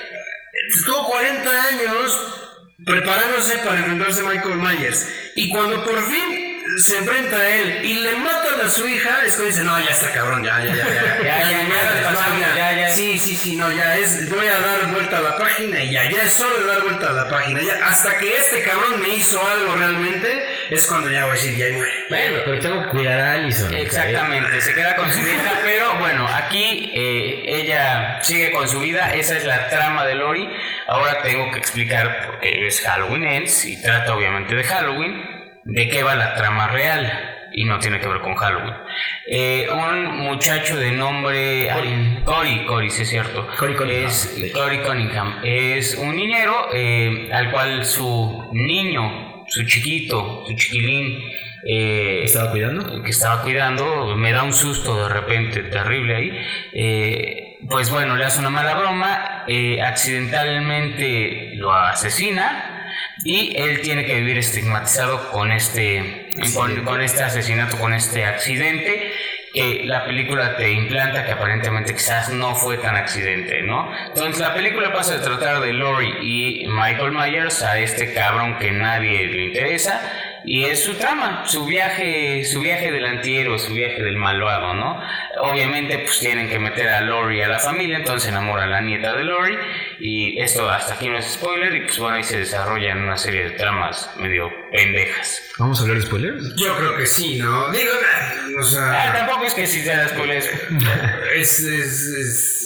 Speaker 1: estuvo 40 años preparándose para enfrentarse a Michael Myers. Y cuando por fin se enfrenta a él y le matan a su hija, es cuando dice, no, ya está cabrón, ya, ya, ya, ya,
Speaker 2: Ya, ya, ya,
Speaker 1: ya,
Speaker 2: ya, ya.
Speaker 1: Sí, sí, sí, no, ya es, voy a dar vuelta a la página y ya, ya es de dar vuelta a la página. Ya, hasta que este cabrón me hizo algo realmente, es cuando ya voy a decir, ya muere.
Speaker 3: Bueno, pero tengo que cuidar a Allison.
Speaker 2: Exactamente, se queda con su hija, pero bueno, aquí eh, ella sigue con su vida, esa es la trama de Lori. Ahora tengo que explicar, porque es Halloween Ends y trata obviamente de Halloween, de qué va la trama real. Y no tiene que ver con Halloween. Eh, un muchacho de nombre. Cory, Cory, sí es cierto.
Speaker 3: Cory Cunningham.
Speaker 2: Es Cory Cunningham. Es un niñero eh, al cual su niño, su chiquito, su chiquilín. eh,
Speaker 3: ¿Estaba cuidando?
Speaker 2: que estaba cuidando, me da un susto de repente terrible ahí. eh, pues bueno, le hace una mala broma, eh, accidentalmente lo asesina y él tiene que vivir estigmatizado con este, con, con este asesinato, con este accidente. que la película te implanta que aparentemente quizás no fue tan accidente, ¿no? Entonces la película pasa de tratar de Lori y Michael Myers a este cabrón que nadie le interesa y es su trama, su viaje, su viaje del antihéroe, su viaje del malvado, ¿no? Obviamente pues tienen que meter a Lori a la familia, entonces se enamora a la nieta de Lori y esto hasta aquí no es spoiler y pues bueno ahí se desarrollan una serie de tramas medio pendejas.
Speaker 3: ¿Vamos a hablar de spoilers?
Speaker 1: Yo creo que sí, ¿no? Digo, o
Speaker 2: Ah,
Speaker 1: sea,
Speaker 2: tampoco es que si sea spoiler.
Speaker 1: es, es, es-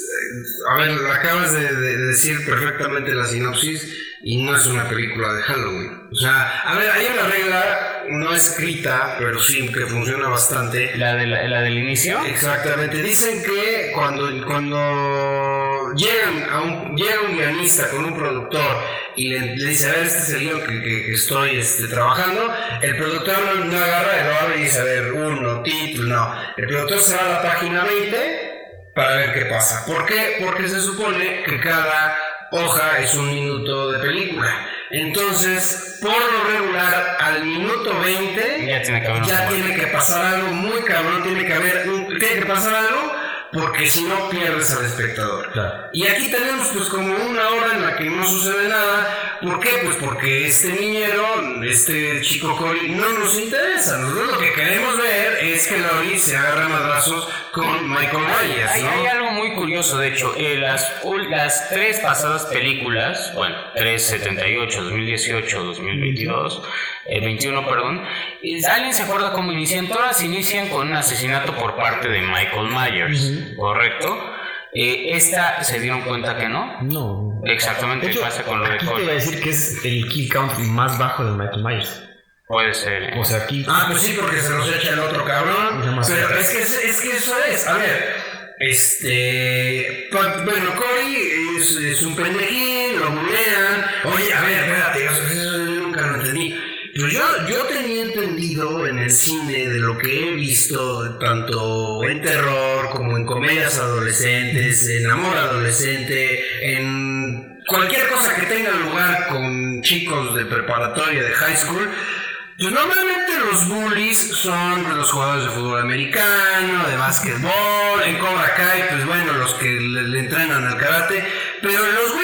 Speaker 1: a ver, acabas de, de decir perfectamente la sinopsis y no es una película de Halloween. O sea, a ver, hay una regla no escrita, pero sí que funciona bastante.
Speaker 2: La, de la, la del inicio.
Speaker 1: Exactamente. Dicen que cuando, cuando llegan a un, llega un guionista con un productor y le, le dice, a ver, este es el guion que, que- que estoy este, trabajando, el productor no, no agarra, lo abre y dice, a ver, uno, título, no. El productor se va a la página 20 para ver qué pasa. ¿Por qué? Porque se supone que cada hoja es un minuto de película. Entonces, por lo regular, al minuto 20
Speaker 2: Ya tiene que
Speaker 1: ya tiene pasar algo muy cabrón, tiene que haber un- tiene que pasar algo porque si no pierdes al espectador.
Speaker 3: Claro.
Speaker 1: Y aquí tenemos pues como una hora en la que no sucede nada. ¿Por qué? Pues porque este niñero, este chico Cory, no nos interesa. Nosotros lo que queremos ver es que Laurie se agarra madrazos con Michael Myers,
Speaker 2: Hay,
Speaker 1: ¿no?
Speaker 2: hay algo muy curioso, de hecho, eh, las, ul- las tres pasadas películas, bueno, 378, 2018, 2022, eh, 21, perdón, eh, ¿alguien se acuerda cómo inician? Todas inician con un asesinato por parte de Michael Myers, ¿correcto? Eh, esta se dieron cuenta que no.
Speaker 3: No.
Speaker 2: Exactamente,
Speaker 3: De hecho,
Speaker 2: pasa con lo de
Speaker 3: aquí te
Speaker 2: Cole.
Speaker 3: iba a decir que es el kill count más bajo de Michael Myers.
Speaker 2: Puede ser. eh.
Speaker 3: O sea, aquí.
Speaker 1: Ah, pues sí, porque se los echa el otro cabrón. Pero es que, es, es que eso es. A ver, este. Bueno, Cory es, es un pendejín, lo bulean. Oye, a ver, espérate, eso, eso yo nunca lo entendí. Pero yo, yo tenía entendido en el cine de lo que he visto, tanto en terror como en comedias adolescentes, en amor adolescente, en cualquier cosa que tenga lugar con chicos de preparatoria, de high school, pues normalmente los bullies son los jugadores de fútbol americano, de básquetbol, en Cobra Kai, pues bueno, los que le, le entrenan al karate, pero los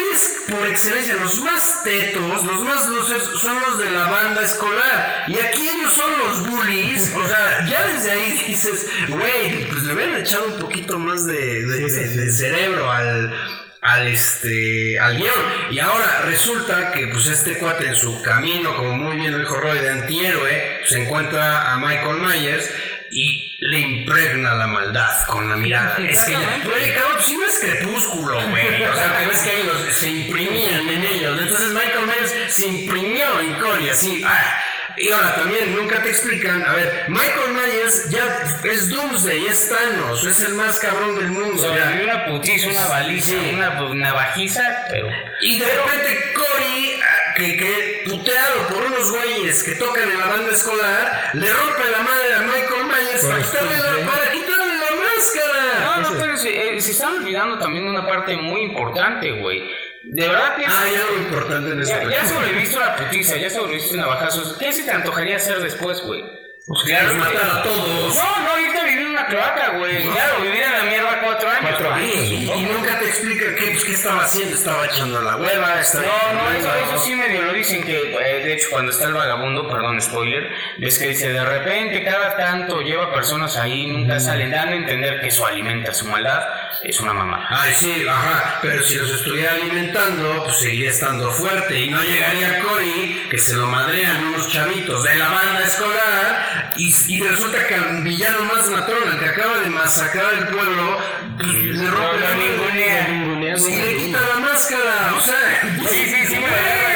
Speaker 1: por excelencia, los más tetos, los más luces, son los de la banda escolar. Y aquí ellos son los bullies, o sea, ya desde ahí dices, güey, pues le hubieran echado un poquito más de, de- de- de cerebro al al este al guion. Y ahora resulta que pues este cuate en su camino como muy bien lo dijo Roy de antihéroe se encuentra a Michael Myers y le impregna la maldad con la mirada es que oye cabrón pues si no es crepúsculo güey o sea que ves que ellos se imprimían en ellos entonces Michael Myers se imprimió en Cory así ah, y ahora también nunca te explican, a ver, Michael Myers ya es Doomsday, es Thanos, es el más cabrón del mundo.
Speaker 2: Sobrevivió una putiza, una baliza,
Speaker 1: Sí.
Speaker 2: una navajiza, pero...
Speaker 1: Y de repente Cory, ah, que, que puteado por unos güeyes que tocan en la banda escolar, le rompe la madre a Michael Quitarle, la, para quitarle la máscara.
Speaker 2: No, no, pero se, eh, se están olvidando también de una parte muy importante, güey. De verdad que...
Speaker 1: Hay algo importante en esa
Speaker 2: Ya, ya sobreviviste una putiza, ya sobreviviste una bajazos. ¿Qué se te antojaría hacer después, güey?
Speaker 1: Pues matar a todos.
Speaker 2: No, no, irte a vivir en una cloaca, güey. Claro, vivir en la mierda cuatro años.
Speaker 3: Cuatro años,
Speaker 1: Y, y nunca te explican qué, pues, qué estaba haciendo, estaba echando la hueva, estaba...
Speaker 2: No, no, eso, eso sí medio lo dicen que, eh, de hecho, cuando está el vagabundo, perdón, spoiler, ves que dice, de repente, cada tanto lleva personas ahí, nunca salen, dan a entender que eso alimenta su maldad, es una mamá.
Speaker 1: Ay, sí, ajá, pero si los estuviera alimentando, pues seguiría estando fuerte y no llegaría Cory, que se lo madrean unos chavitos de la banda escolar, y, y resulta que al villano más matón, al que acaba de masacrar el pueblo, pues, le rompe la
Speaker 2: ningunea.
Speaker 1: Sí,
Speaker 3: güey.
Speaker 1: le quita la máscara, o sea...
Speaker 2: Sí, sí, sí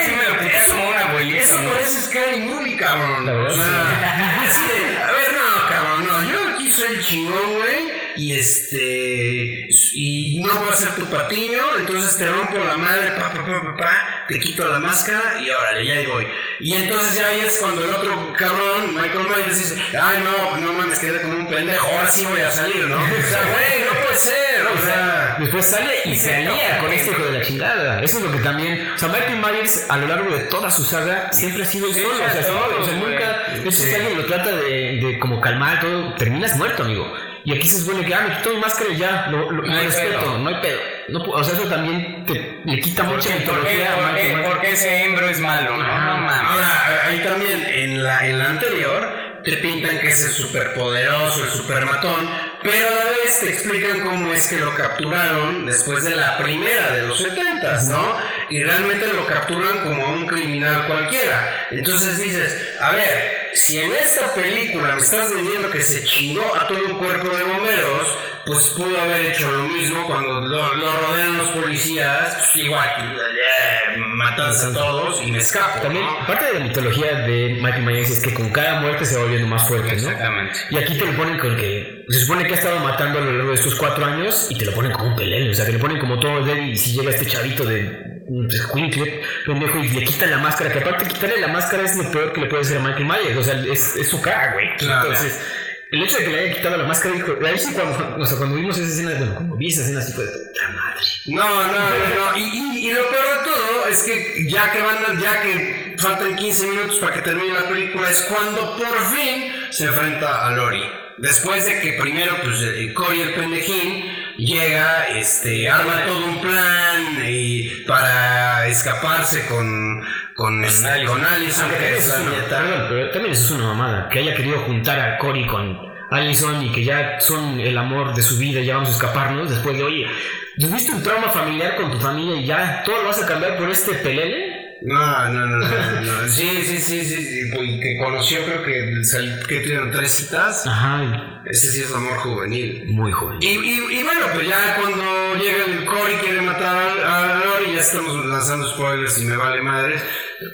Speaker 2: sí me puse como una abuelita.
Speaker 1: Eso parece Scary Movie, cabrón.
Speaker 3: La verdad,
Speaker 1: o sea, de, a ver, no, cabrón, no, yo aquí soy el chingón. Y este. Y no a ser tu patiño, entonces te rompo la madre, pa, pa, pa, pa, pa, te quito la máscara y órale, ya ahí voy. Y entonces ya ahí es cuando el otro cabrón, Michael Myers, dice: Ay, no, no mames, quedé como un pendejo, ahora sí voy a salir, ¿no? O sea, güey, no puede ser, o sea.
Speaker 3: Después sale y se alía con este hijo de la chingada. Eso es lo que también. O sea, Michael Myers a lo largo de toda su saga siempre ha sido el solo. O sea, nunca. Eso si alguien lo trata de, de como calmar todo, terminas muerto, amigo. Y aquí se supone que, ah, me quito mi máscara y ya, lo, lo,
Speaker 2: No
Speaker 3: respeto,
Speaker 2: pedo.
Speaker 3: no hay pedo. No, o sea, eso también te, le quita
Speaker 2: ¿Por
Speaker 3: mucha mitología a
Speaker 2: por
Speaker 3: Michael
Speaker 2: qué,
Speaker 3: Myers.
Speaker 2: por qué ese hembro es malo? No, no mames.
Speaker 1: Ahora, ahí también, en la, en la anterior, te pintan que es el superpoderoso, el supermatón, pero a la vez te explican cómo es que lo capturaron después de la primera de los 70, ¿no? Y realmente lo capturan como a un criminal cualquiera. Entonces dices, a ver, si en esta película me estás diciendo que se chingó a todo un cuerpo de bomberos, pues pudo haber hecho lo mismo cuando lo, lo rodean los policías, pues igual, eh, a todos y me escapo.
Speaker 3: También,
Speaker 1: ¿no?
Speaker 3: parte de la mitología de Michael Myers es que con cada muerte se va volviendo más fuerte, ¿no?
Speaker 2: Exactamente.
Speaker 3: Y aquí te lo ponen con que se supone que ha estado matando a lo largo de estos cuatro años y te lo ponen como un pelele, o sea, te lo ponen como todo débil y si llega este chavito de escuincle, pendejo, y le quitan la máscara, que aparte quitarle la máscara es lo peor que le puede hacer a Michael Myers, o sea, es, es su cara, güey.
Speaker 1: Claro.
Speaker 3: Entonces, el hecho de que le haya quitado la máscara, dijo, ahí sí cuando, cuando vimos esa escena, bueno, cuando vi esa escena así fue de puta madre.
Speaker 1: No, no, no, no. Y, lo peor de todo es que ya que van, ya que faltan 15 minutos para que termine la película, es cuando por fin se enfrenta a Lori. Después de que primero, pues, eh, Cory el pendejín llega, este, arma todo un plan y para escaparse con, con, este,
Speaker 2: Allison.
Speaker 1: con Allison,
Speaker 3: Aunque
Speaker 1: que es
Speaker 3: perdón, pero también eso es una mamada, que haya querido juntar a Cory con Allison y que ya son el amor de su vida y ya vamos a escaparnos después de, oye, ¿tuviste un trauma familiar con tu familia y ya todo lo vas a cambiar por este pelele?
Speaker 1: No, no, no, no, no. Sí, sí, sí, sí, sí, que conoció, creo que, sal- que tuvieron tres citas.
Speaker 3: Ajá,
Speaker 1: Ese sí es amor juvenil.
Speaker 3: muy joven.
Speaker 1: Y, y, y bueno, pues ya cuando llega el Cory quiere matar a Lori, ya estamos lanzando spoilers y me vale madres,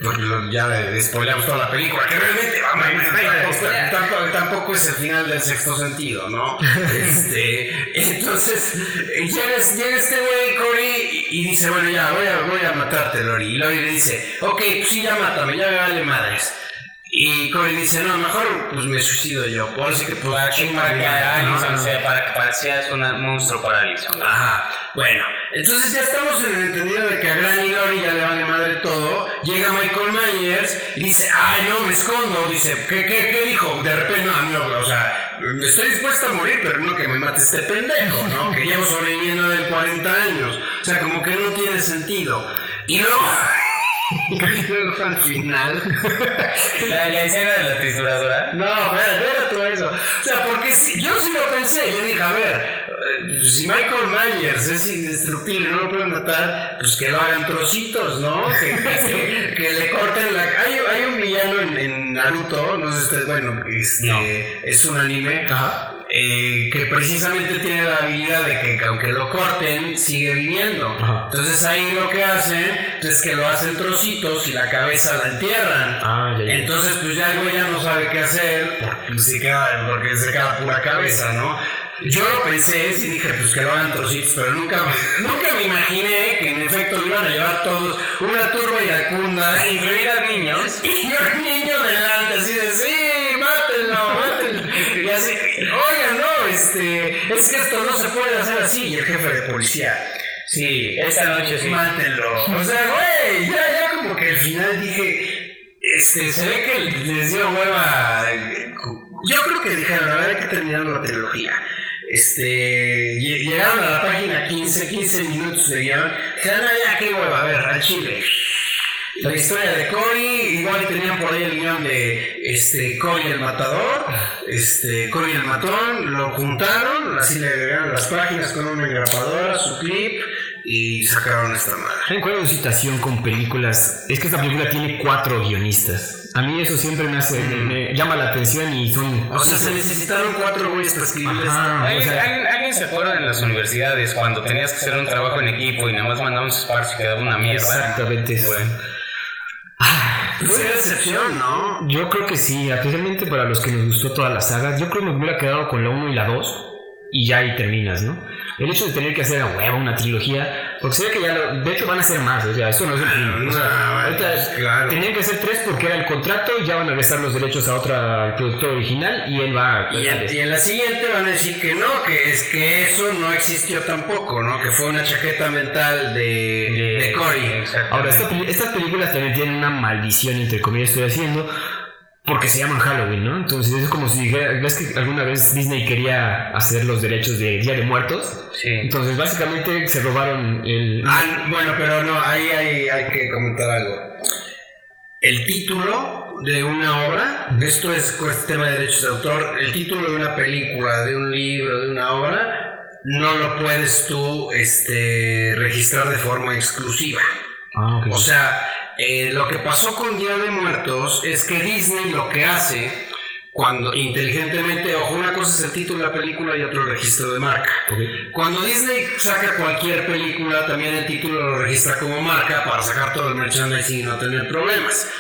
Speaker 1: porque ya le spoilamos toda la película, que realmente vamos, tampoco, tampoco, tampoco es el final del sexto sentido, ¿no? Este, entonces, eh, llega, este güey Cory y, dice, bueno, ya, voy a, voy a matarte, Lori. Y Lori le dice, ok, pues sí, ya mátame, ya me vale madres. Y Cory dice, no, mejor pues me suicido yo, por así que pues
Speaker 2: Para que, para que para que seas un monstruo para Allison.
Speaker 1: Ajá, bueno, entonces ya estamos en el entendido de que a Gran y Lori ya le vale madre todo. Llega Michael Myers y dice, ay, no, me escondo. Dice, ¿qué, qué, qué dijo? De repente, no, no, o sea, estoy dispuesto a morir, pero no que me mate este pendejo, ¿no? Que llevo sobreviviendo de 40 años. O sea, como que no tiene sentido. Y luego al final.
Speaker 2: La, la escena de la trituradora.
Speaker 1: No, espera, espera todo eso. O sea, porque si, yo sí lo pensé, yo dije, a ver, eh, si Michael Myers es indestructible, no lo pueden matar, pues que lo hagan trocitos, ¿no? Que, que- que le corten la... Hay, hay un villano en, en Naruto, no sé si ustedes, bueno, este, es un anime,
Speaker 3: Ajá.
Speaker 1: Eh, que precisamente tiene la habilidad de que aunque lo corten, sigue viviendo.
Speaker 3: Ajá.
Speaker 1: Entonces ahí lo que hacen es que lo hacen trocitos y la cabeza la entierran.
Speaker 3: Ah, ya, ya.
Speaker 1: Entonces, pues ya ya no sabe qué hacer porque se queda, porque se queda pura cabeza, ¿no? Yo lo pensé, sí dije, pues que lo hagan trocitos, pero nunca me, nunca me imaginé que en efecto lo iban a llevar todos una turba iracunda,
Speaker 2: Incluir a niños.
Speaker 1: y un niño delante, así de, sí, mátenlo, mátenlo. Y así, oigan, no, este, es que esto no se puede hacer así. Y el jefe de policía, sí,
Speaker 2: Esta noche sí.
Speaker 1: mátenlo. O sea, güey, ya, ya como que al final dije, este, se ve que les dio hueva. Yo creo que dijeron, a ver, hay que terminar la trilogía. Este, lle- llegaron a la página 15, 15 minutos de guion. Dijeron, "Ah, ya, qué hueva, a ver, al chile. La historia de Cory, igual tenían por ahí el guion de este, Cory el matador, este, Cory el matón, lo juntaron, así le agregaron las páginas con una grapadora, su clip, y sacaron esta madre.
Speaker 3: ¿Saben cuál es mi citación con películas? Es que esta película tiene cuatro guionistas. A mí eso siempre me hace, me, me llama la atención y son...
Speaker 1: O sea, se necesitaron cuatro güeyes para escribir esto.
Speaker 3: Ajá, o
Speaker 2: ¿Alguien,
Speaker 3: sea,
Speaker 2: alguien- alguien se acuerda en las universidades cuando tenías que hacer un trabajo en equipo y nada más mandabas un espacio y quedaba una mierda?
Speaker 3: exactamente.
Speaker 2: Bueno,
Speaker 1: Fue una excepción, ¿no?
Speaker 3: Yo creo que sí, especialmente para los que nos gustó toda la saga. Yo creo que me hubiera quedado con la 1 y la 2 y ya ahí terminas, ¿no? El hecho de tener que hacer a huevo una trilogía, porque se ve que ya lo, de hecho van a ser más, o sea, eso no es el fin. O sea,
Speaker 1: No,
Speaker 3: ahorita
Speaker 1: claro.
Speaker 3: tenían que hacer tres porque era el contrato y ya van a regresar los derechos a otra al productor original y él va a...
Speaker 1: Y en, y en la siguiente van a decir que no, que es que eso no existió tampoco, ¿no? Que fue una chaqueta mental de, de Cory.
Speaker 2: Exacto.
Speaker 3: Ahora, esta estas películas también tienen una maldición, entre comillas, estoy haciendo, porque se llaman Halloween, ¿no? Entonces es como si dijera, ¿ves que alguna vez Disney quería hacer los derechos de Día de Muertos?
Speaker 2: Sí.
Speaker 3: Entonces básicamente se robaron el...
Speaker 1: Ah, bueno, pero no, ahí hay, hay que comentar algo. El título de una obra, esto es tema de derechos de autor, el título de una película, de un libro, de una obra, no lo puedes tú este, registrar de forma exclusiva.
Speaker 3: Ah, ok.
Speaker 1: O sea, eh, lo que pasó con Día de Muertos es que Disney lo que hace cuando inteligentemente, ojo, una cosa es el título de la película y otro el registro de marca. Cuando Disney saca cualquier película, también el título lo registra como marca para sacar todo el merchandising y no tener problemas.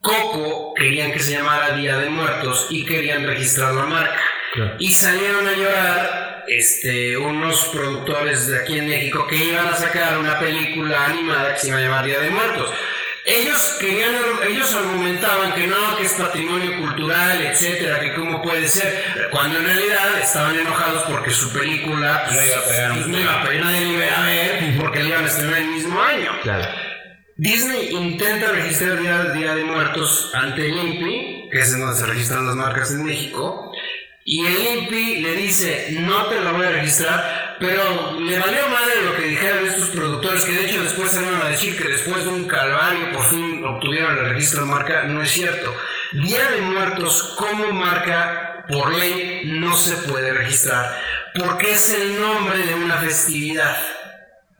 Speaker 1: Coco querían que se llamara Día de Muertos y querían registrar la marca. Y salieron a llorar este, unos productores de aquí en México que iban a sacar una película animada que se iba a llamar Día de Muertos. Ellos querían, ellos argumentaban que no, que es patrimonio cultural, etcétera, que cómo puede ser, cuando en realidad estaban enojados porque su película
Speaker 2: no iba a pegar,
Speaker 1: no iba a pegar, nadie iba a ver porque le iban a estrenar el mismo año.
Speaker 3: Claro.
Speaker 1: Disney intenta registrar día, día de Muertos ante el INPI, que es donde se registran las marcas en México, y el INPI le dice, no te lo voy a registrar, pero le valió madre lo que dijeron estos productores, que de hecho después van a decir que después de un calvario por fin obtuvieron el registro de marca, no es cierto. Día de Muertos como marca por ley no se puede registrar, porque es el nombre de una festividad.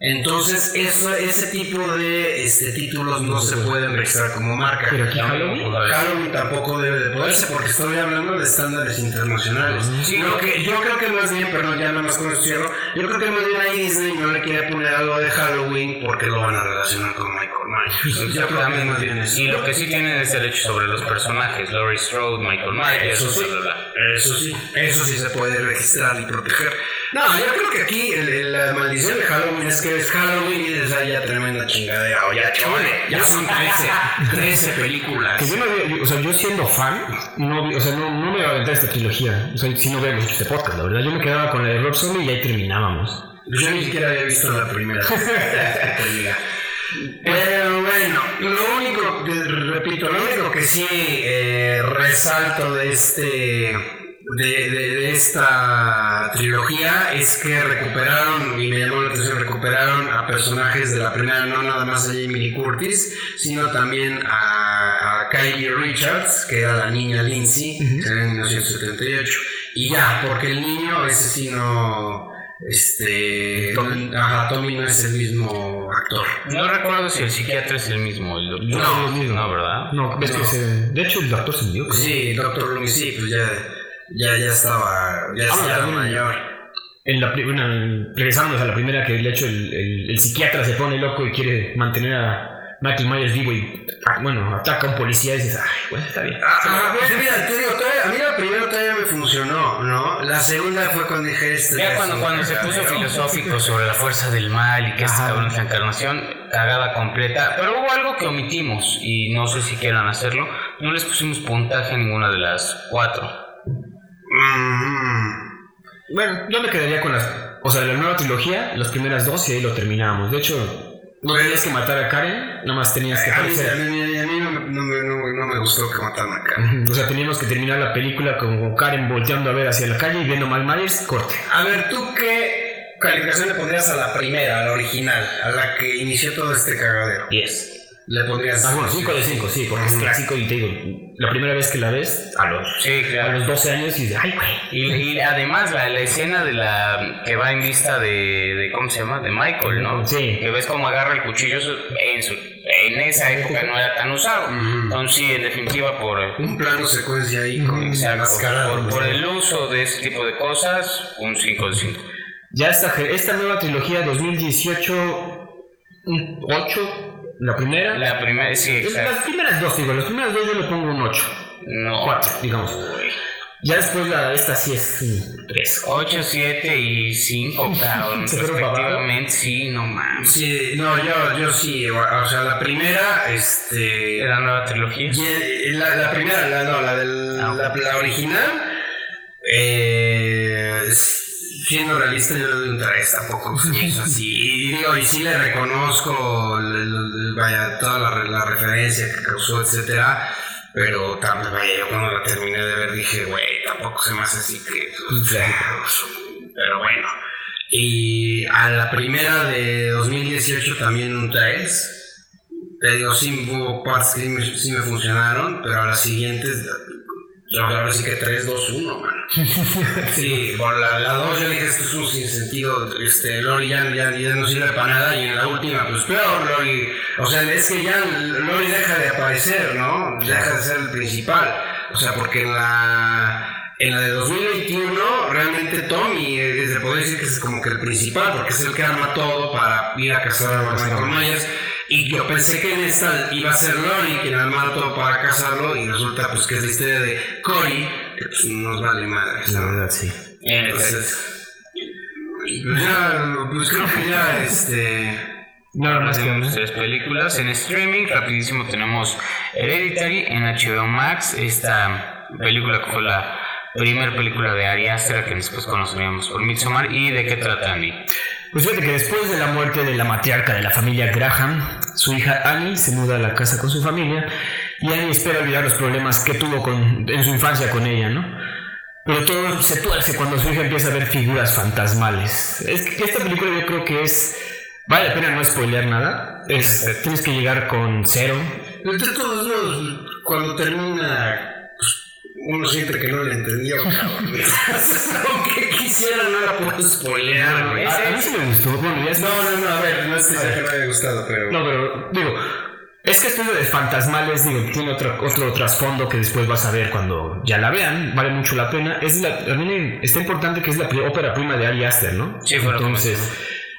Speaker 1: Entonces, eso, ese tipo de este, títulos no se pueden registrar como marca.
Speaker 3: Pero aquí Halloween,
Speaker 1: Halloween tampoco debe de poderse porque estoy hablando de estándares internacionales.
Speaker 2: Sí,
Speaker 1: Lo que, yo creo que más bien, perdón, ya nada más con esto cierro, yo creo que más bien ahí Disney no le quiere poner algo de Halloween porque lo van a relacionar con Michael Myers. Yo creo que más bien es
Speaker 2: Y lo que sí tienen es derecho sobre los personajes, Laurie Strode, Michael Myers,
Speaker 1: Eso sí.
Speaker 2: bla, bla, bla.
Speaker 1: Eso sí, eso sí se puede registrar y proteger. No, yo creo que aquí el- el- la maldición de Halloween es que es Halloween y es ya tremenda chingadera. O ya, chavales, ya son 13, 13 películas.
Speaker 3: Que yo no había- o sea, yo siendo fan, no, o sea, no, no me iba a aventar esta trilogía. O sea, si no vemos este podcast, la verdad. Yo me quedaba con la de Rob Zombie y ahí terminábamos.
Speaker 1: Yo ni siquiera había visto la primera. Pero bueno, lo único, que- repito, lo único que sí eh, resalto de este. De, de- de esta trilogía es que recuperaron, y me llamó la atención, recuperaron a personajes de la primera, no nada más a Jamie Lee Curtis, sino también a, a Kylie Richards, que era la niña Lindsay, que era en 1978. Y ya, porque el niño, ese sí no. Este.
Speaker 3: Tommy.
Speaker 1: Ajá, Tommy no es el mismo actor.
Speaker 2: No recuerdo si el psiquiatra es el mismo, el doctor.
Speaker 3: No, mismo.
Speaker 2: No, ¿verdad?
Speaker 3: No, ves que se. De hecho, el doctor se murió.
Speaker 1: Sí, Doctor Loomis, sí, pues ya, ya, ya estaba, ya
Speaker 3: Ah,
Speaker 1: estaba
Speaker 3: también.
Speaker 1: mayor.
Speaker 3: En la, en- regresamos a la primera que de hecho el, el- el psiquiatra se pone loco y quiere mantener a Michael Myers vivo y ah, bueno, ataca a un policía y dices, ay, bueno, está bien.
Speaker 1: Ah, ah, pues mira, te digo, todavía- a mí la primera todavía me funcionó, ¿no? La segunda fue cuando dije este.
Speaker 2: Ya cuando, cuando se puso filosófico sobre la fuerza del mal y que este cabrón es la encarnación, cagada completa. Pero hubo algo que omitimos y no sé si quieran hacerlo. No les pusimos puntaje a ninguna de las cuatro.
Speaker 1: Mm,
Speaker 3: Bueno, yo me quedaría con las. O sea, la nueva trilogía, las primeras dos y ahí lo terminábamos. De hecho, no tenías que matar a Karen, nada más tenías que
Speaker 1: a mí, a mí- a mí no, me- no no- no me gustó que mataran a Karen.
Speaker 3: O sea, teníamos que terminar la película con Karen volteando a ver hacia la calle y viendo Mike Myers, corte.
Speaker 1: A ver, ¿tú qué calificación le pondrías a la primera, a la original, a la que inició todo este cagadero?
Speaker 3: 10.
Speaker 1: Le pondrías.
Speaker 3: Ah, bueno, 5 de 5, sí, porque es clásico y te digo, la primera vez que la ves, a los,
Speaker 2: Sí,
Speaker 3: a
Speaker 2: claro.
Speaker 3: los 12 años y dices, ay, güey.
Speaker 2: Y, y además la, la escena de la que va en vista de, de ¿cómo se llama? De Michael, ¿no?
Speaker 3: Sí.
Speaker 2: Que ves cómo agarra el cuchillo en, su, en esa época no era tan usado. Entonces sí, en definitiva por,
Speaker 1: Un plano secuencia ahí con
Speaker 2: exacto,
Speaker 1: mascarado.
Speaker 2: por, por el uso de ese tipo de cosas, un 5 de 5.
Speaker 3: Ya esta, esta nueva trilogía 2018, un 8, la primera.
Speaker 2: La primera, sí, exacto.
Speaker 3: las primeras dos, digo, las primeras dos yo le pongo un 8,
Speaker 2: No.
Speaker 3: 4, digamos. Ya después la esta sí es un 3.
Speaker 2: 8, 7 y 5, cabrón.
Speaker 3: Se fueron para abajo.
Speaker 2: Respectivamente, sí, no mames.
Speaker 1: Sí, no, yo, yo sí, o sea, la primera, este...
Speaker 2: ¿De la nueva trilogía?
Speaker 1: y- La, la primera, la, no, la, del,
Speaker 2: Ah,
Speaker 1: la, la original, eh, siendo realista, yo le doy un 3, tampoco es así. Y digo, y sí le reconozco, vaya, toda la, la referencia que causó, etcétera. Pero también, vaya, yo cuando la terminé de ver dije, güey, tampoco se me hace así que. Pero bueno. Y a la primera de 2018 también un 3. Te digo, sí hubo partes que sí me funcionaron, pero a las siguientes Ahora sí que 3, 2, 1, man. Sí, por la, la 2 yo dije esto es un sinsentido, este, Lori ya, ya, ya, no sirve para nada y en la última pues peor, Lori, o sea, es que ya Lori deja de aparecer, ¿no? Deja de ser el principal, o sea, porque en la... En la de 2021, realmente Tommy, eh, se puede decir que es como que el principal, porque es el que arma todo para ir a cazar a Michael Myers. Y yo pensé que en esta iba a ser Lori quien armara todo para casarlo y resulta pues que es la historia de Cory, que pues nos vale madre.
Speaker 3: La verdad, sí.
Speaker 1: Entonces, ya, pues creo que ya este...
Speaker 3: Más que
Speaker 2: Tenemos tres películas en streaming. Rapidísimo tenemos Hereditary en HBO Max. Esta película que fue la primera película de Ari Aster que después conoceríamos por Midsommar. ¿Y de qué trata Andy?
Speaker 3: Pues fíjate que después de la muerte de la matriarca de la familia Graham, su hija Annie se muda a la casa con su familia y Annie espera olvidar los problemas que tuvo en su infancia con ella, ¿no? Pero todo se tuerce cuando su hija empieza a ver figuras fantasmales. Es que esta película yo creo que es... Vale la pena no spoilear nada. Es, tienes que llegar con cero.
Speaker 1: De todos modos, cuando termina, uno siente que no le entendió, cabrón. Aunque quisiera, no la puedo spoilear, güey.
Speaker 3: A, a mí sí me gustó. Bueno, ya es-
Speaker 1: No, no, no, a ver, no es que no haya gustado, pero...
Speaker 3: No, pero digo, es que esto de fantasmales, digo, tiene otro, otro trasfondo que después vas a ver cuando ya la vean, vale mucho la pena. Es la, también está importante que es la ópera prima de Ari Aster, ¿no?
Speaker 2: Sí, que
Speaker 3: Entonces,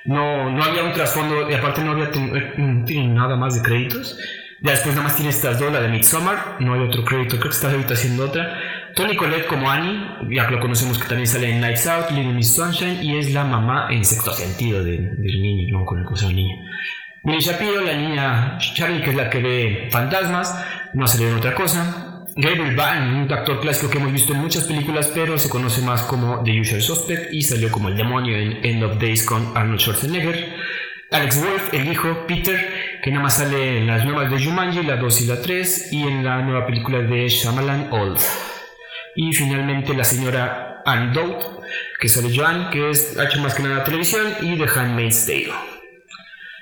Speaker 3: no, no había un trasfondo, y aparte no había eh, no tiene nada más de créditos. Ya después nada más tiene estas dos, la de Midsommar, no hay otro crédito, creo que está ahorita haciendo otra. Tony Collette como Annie, ya lo conocemos que también sale en Nights Out, Little Miss Sunshine, y es la mamá en sexto sentido de- del niño, no con el cosa del niño. Millie Shapiro, la niña Charlie, que es la que ve fantasmas, no ha salido en otra cosa. Gabriel Byrne, un actor clásico que hemos visto en muchas películas, pero se conoce más como The Usual Suspect y salió como el demonio en End of Days con Arnold Schwarzenegger. Alex Wolf, el hijo Peter, que nada más sale en las nuevas de Jumanji, la 2 y la 3, y en la nueva película de Shyamalan Old. Y finalmente la señora Anne Dowd, que sale Joan, que es, ha hecho más que nada televisión, y The Handmaid's Tale.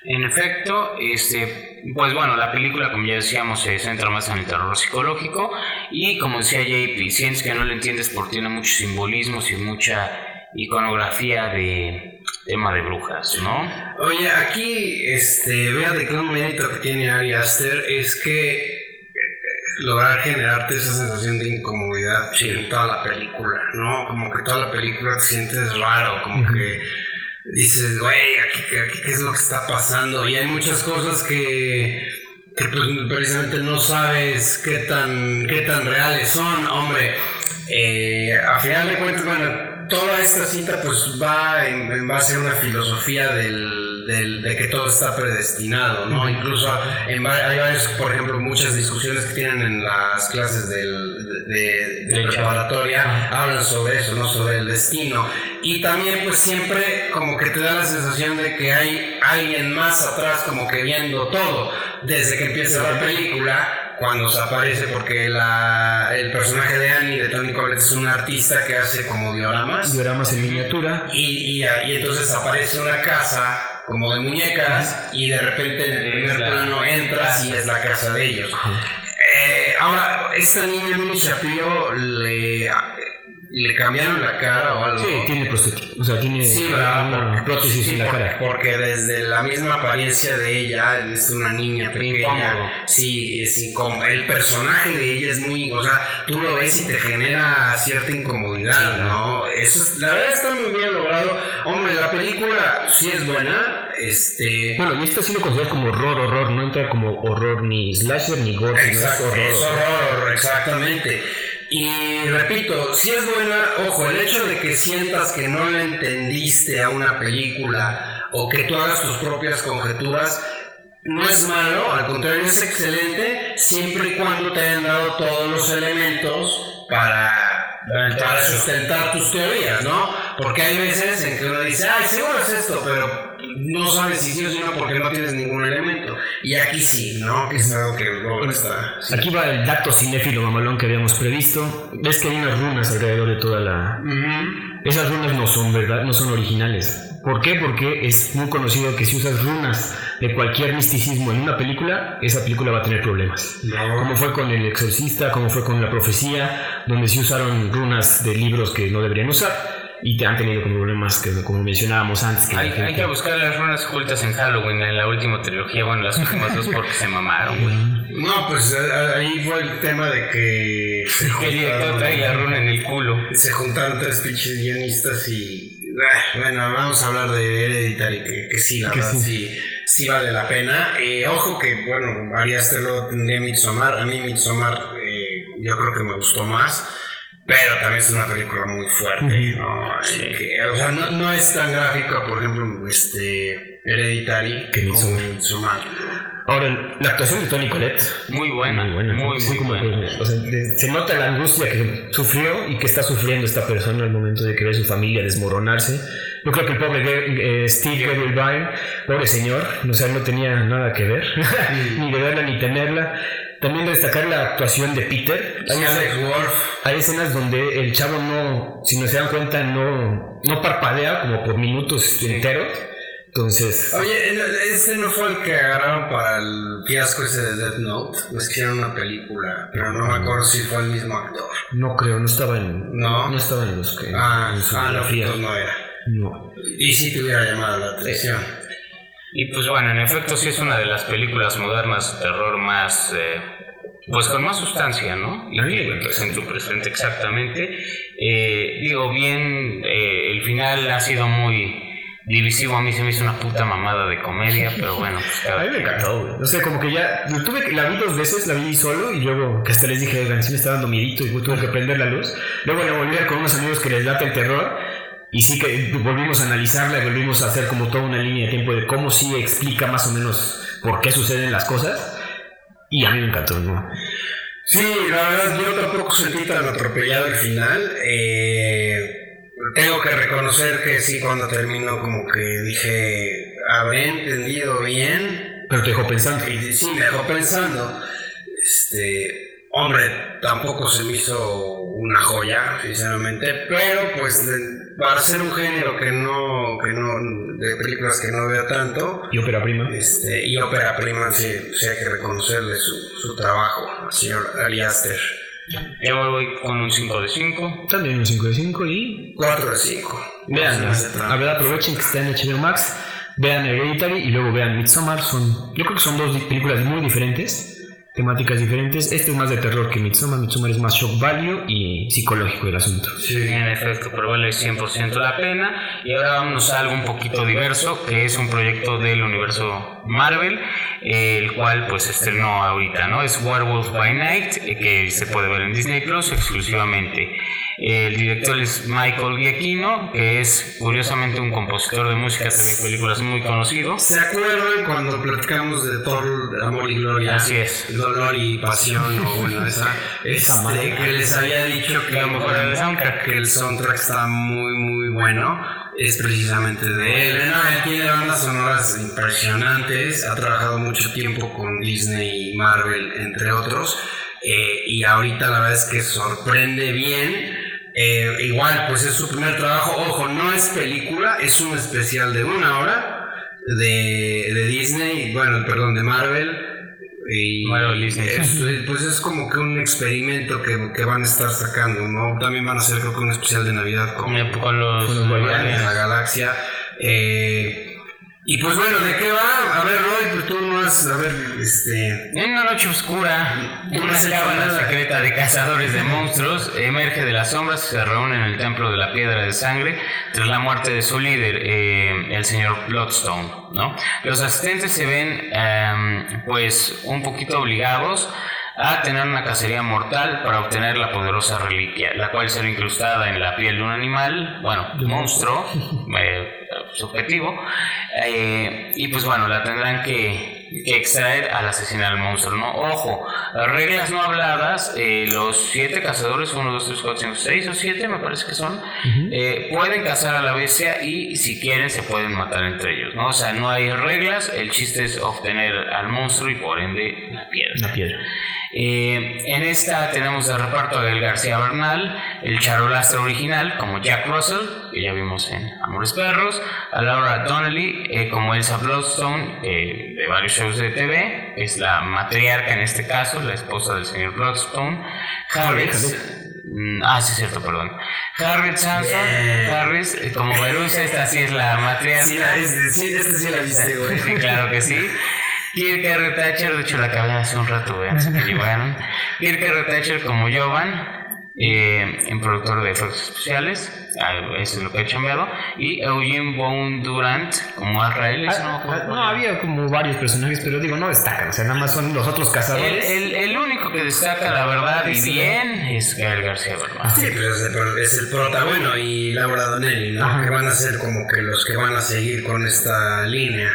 Speaker 2: En efecto, este, pues bueno, la película, como ya decíamos, se centra más en el terror psicológico y como decía JP, sientes que no lo entiendes porque tiene muchos simbolismos y mucha iconografía de tema de brujas, ¿no?
Speaker 1: Oye, aquí, este, fíjate que un mérito que tiene Ari Aster es que eh, lograr generarte esa sensación de incomodidad en toda la película, ¿no? Como que toda la película te sientes raro, como que dices, güey, aquí, aquí qué es lo que está pasando. Y hay muchas cosas que, que pues, precisamente no sabes qué tan, qué tan reales son, hombre. Eh, a final de cuentas, bueno, toda esta cita pues va en, en base a una filosofía del, del- de que todo está predestinado, ¿no? Incluso en, hay varios, por ejemplo, muchas discusiones que tienen en las clases del, de, de- de
Speaker 2: De
Speaker 1: preparatoria, hablan sobre eso, ¿no? Sobre el destino. Y también pues siempre como que te da la sensación de que hay alguien más atrás como que viendo todo, desde que empieza la película cuando se aparece porque la, el personaje de Annie de Tony Collette es un artista que hace como dioramas
Speaker 3: Dioramas en miniatura.
Speaker 1: y, y, y entonces aparece una casa como de muñecas y de repente en el primer
Speaker 2: la
Speaker 1: plano entras y es la casa de ellos. Eh, ahora, esta niña Millie Shapiro le, le cambiaron la cara o algo.
Speaker 3: Sí, tiene prostética. O sea, tiene
Speaker 1: Sí,
Speaker 3: prótesis
Speaker 1: sí,
Speaker 3: en la
Speaker 1: porque,
Speaker 3: cara.
Speaker 1: porque desde la misma apariencia de ella, es una niña pequeña. Sí, es incómodo. El personaje de ella es muy. O sea, tú lo ves y te genera cierta incomodidad, ¿no? Eso es- la verdad está muy bien logrado. Hombre, la película sí es buena. Este.
Speaker 3: Bueno, y esto sí lo consideras como horror, horror. No entra como horror ni slasher ni gore. sino es
Speaker 1: Exacto,
Speaker 3: horror.
Speaker 1: es horror, exactamente. Y repito, si es buena, ojo, el hecho de que sientas que no le entendiste a una película o que tú hagas tus propias conjeturas, no es malo, al contrario es excelente, siempre y cuando te hayan dado todos los elementos para, para sustentar tus teorías, ¿no? Porque hay veces en que uno dice, ay, seguro es esto, pero no sabes si sí o si no porque no tienes ningún elemento. Y aquí sí, ¿no? Que es algo que luego está.
Speaker 3: Aquí va el dato cinéfilo mamalón que habíamos previsto. Ves que hay unas runas alrededor de toda la, esas runas no son verdad, no son originales. ¿Por qué? Porque es muy conocido que si usas runas de cualquier misticismo en una película, esa película va a tener problemas. Como fue con El Exorcista, como fue con La Profecía, donde se usaron runas de libros que no deberían usar y te han tenido problemas que como mencionábamos antes que
Speaker 2: hay, hay, que buscar las runas ocultas en Halloween en la última trilogía bueno las últimas dos porque se mamaron güey
Speaker 1: no pues ahí fue el tema de que
Speaker 2: el director trae la runa en el culo
Speaker 1: se juntaron tres pinches guionistas y ah, bueno vamos a hablar de Hereditary que, que sí la verdad sí. sí. vale la pena eh, ojo que bueno harías lo de Midsommar a mí Midsommar eh, yo creo que me gustó más pero también es una película muy fuerte, ¿no? o sea, no, no, es tan gráfica, por ejemplo, este, Hereditary, que como Midsommar.
Speaker 3: Ahora, la actuación de Tony Collette.
Speaker 2: Muy buena. Muy buena. Muy, muy buena.
Speaker 3: o sea, se nota la angustia que sufrió y que está sufriendo esta persona al momento de que ve a su familia desmoronarse. Yo creo que el pobre eh, Steve Gerwin, pobre señor, o sea, no tenía nada que ver, ni de verla ni tenerla. También destacar la actuación de Peter.
Speaker 1: Hay,
Speaker 3: hay escenas donde el chavo no, si no se dan cuenta, no, no parpadea como por minutos enteros. Entonces.
Speaker 1: Oye, ese no fue el que agarraron para el fiasco ese de Death Note. Pues hicieron una película, pero no me acuerdo si fue el mismo actor.
Speaker 3: No creo, no estaba en.
Speaker 1: No.
Speaker 3: No estaba en los que.
Speaker 1: Ah, ah no, no era.
Speaker 3: No.
Speaker 1: Y sí te hubiera llamado la atención.
Speaker 2: Y pues bueno, en efecto sí es una de las películas modernas de terror más, eh, pues con más sustancia, ¿no? Y pues, en su presente exactamente. Eh, digo, bien, eh, el final ha sido muy divisivo, a mí se me hizo una puta mamada de comedia, pero bueno. Pues,
Speaker 3: a mí me encantó, güey. No sé, como que ya, tuve, la vi dos veces, la vi solo y luego que hasta les dije, sí me está dando miedito y tuve que prender la luz. Luego la volví a ver con unos amigos que les late el terror y sí que volvimos a analizarla y volvimos a hacer como toda una línea de tiempo de cómo sí explica más o menos por qué suceden las cosas. Y a mí me encantó, ¿no?
Speaker 1: Sí, la verdad yo tampoco sentí tan atropellado el final. Eh, tengo que reconocer que sí, cuando terminó como que dije, habré entendido bien.
Speaker 3: Pero te dejó pensando.
Speaker 1: sí, me dejó pensando. Este, hombre, tampoco se me hizo una joya, sinceramente, pero pues para ser un género que no, que no, de películas que no veo tanto.
Speaker 3: Y ópera prima.
Speaker 1: Este, y ópera prima, sí, hay que reconocerle su, su trabajo al señor Ali Aster.
Speaker 2: Yo voy con un 5 de 5.
Speaker 3: También un 5 de 5 y...
Speaker 1: 4 de 5.
Speaker 3: Vean, a ver, aprovechen que está en HBO Max, vean Hereditary y luego vean Midsommar. Son, yo creo que son dos películas muy diferentes temáticas diferentes. Este es más de terror que Midsommar. Midsommar es más shock value y psicológico el asunto.
Speaker 2: Sí, en efecto, pero vale 100% la pena. Y ahora vamos a algo un poquito diverso, que es un proyecto del universo Marvel, el cual pues estrenó ahorita, ¿no? Es Werewolf by Night, eh, que se puede ver en Disney Plus exclusivamente. El director es Michael Giacchino, que es curiosamente un compositor de música de películas muy conocido.
Speaker 1: ¿Se acuerdan cuando platicamos de Thor, Amor y Gloria?
Speaker 2: Así es.
Speaker 1: Dolor y Pasión, o bueno, esa, este, que les había dicho que, el soundtrack, que el soundtrack está muy, muy bueno. Es precisamente de él. él tiene bandas sonoras impresionantes. Ha trabajado mucho tiempo con Disney y Marvel, entre otros. Eh, y ahorita la verdad es que sorprende bien eh, igual, pues es su primer trabajo. Ojo, no es película, es un especial de una hora de, de Disney, bueno, perdón, de Marvel. Y pues es como que un experimento que, que, van a estar sacando, ¿no? También van a hacer creo que un especial de Navidad con,
Speaker 2: con los, con
Speaker 1: de la Galaxia. Eh, y pues bueno, ¿de qué va? A ver, Roy, pues tú no has, a ver, este...
Speaker 2: En una noche oscura, una cámara secreta de cazadores de monstruos emerge de las sombras y se reúne en el templo de la piedra de sangre tras la muerte de su líder, eh, el señor Bloodstone, ¿no? Los asistentes se ven, em, pues, un poquito obligados a tener una cacería mortal para obtener la poderosa reliquia, la cual será incrustada en la piel de un animal, bueno, monstruo, eh, subjetivo, eh, y pues bueno, la tendrán que, extraer al asesinar al monstruo, ¿no? Ojo, reglas no habladas, eh, los siete cazadores, uno, dos, tres, cuatro, cinco, seis o siete, me parece que son, eh, pueden cazar a la bestia y si quieren se pueden matar entre ellos, ¿no? O sea, no hay reglas, el chiste es obtener al monstruo y por ende la piedra.
Speaker 3: Piedra.
Speaker 2: Eh, en esta tenemos el reparto del García Bernal, el charolastra original como Jack Russell, que ya vimos en Amores Perros, a Laura Donnelly eh, como Elsa Bloodstone eh, de varios shows de TV, es la matriarca en este caso, la esposa del señor Bloodstone, Harris. Mm, Ah, sí, es cierto, perdón. Harriet Sanson, Harris, eh, como Verusa, esta sí es la matriarca.
Speaker 1: Sí, la, es- sí, esta sí la viste, güey.
Speaker 2: Sí, claro que sí. Kirk R. Thatcher, de hecho la acabé hace un rato, güey, antes que llegaron. Kirk R. Thatcher como Jovan, eh, en productor de efectos especiales, ah, eso es lo que he chambeado. Y Eugene Bone Durant como Azrael, no me
Speaker 3: Ah, no,
Speaker 2: era.
Speaker 3: había como varios personajes, pero digo, no destacan. O sea, nada más son los otros
Speaker 2: el,
Speaker 3: cazadores.
Speaker 2: el, el único que destaca la verdad y bien es Gael García Bernal.
Speaker 1: Sí, pero es el, es el prota, bueno, y Laura Donnelly, ¿no?
Speaker 3: Ajá.
Speaker 1: Que van a ser como que los que van a seguir con esta línea,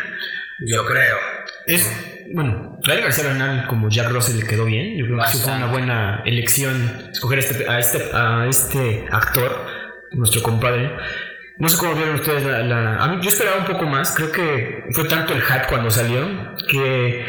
Speaker 1: yo creo.
Speaker 3: Es, bueno, Gael García Bernal como Jack Russell le quedó bien. Yo creo que sí fue
Speaker 2: Bastante.
Speaker 3: una buena elección escoger este, a, este, a este actor, nuestro compadre. No sé cómo vieron ustedes la, la- a mí, yo esperaba un poco más. Creo que fue tanto el hype cuando salió que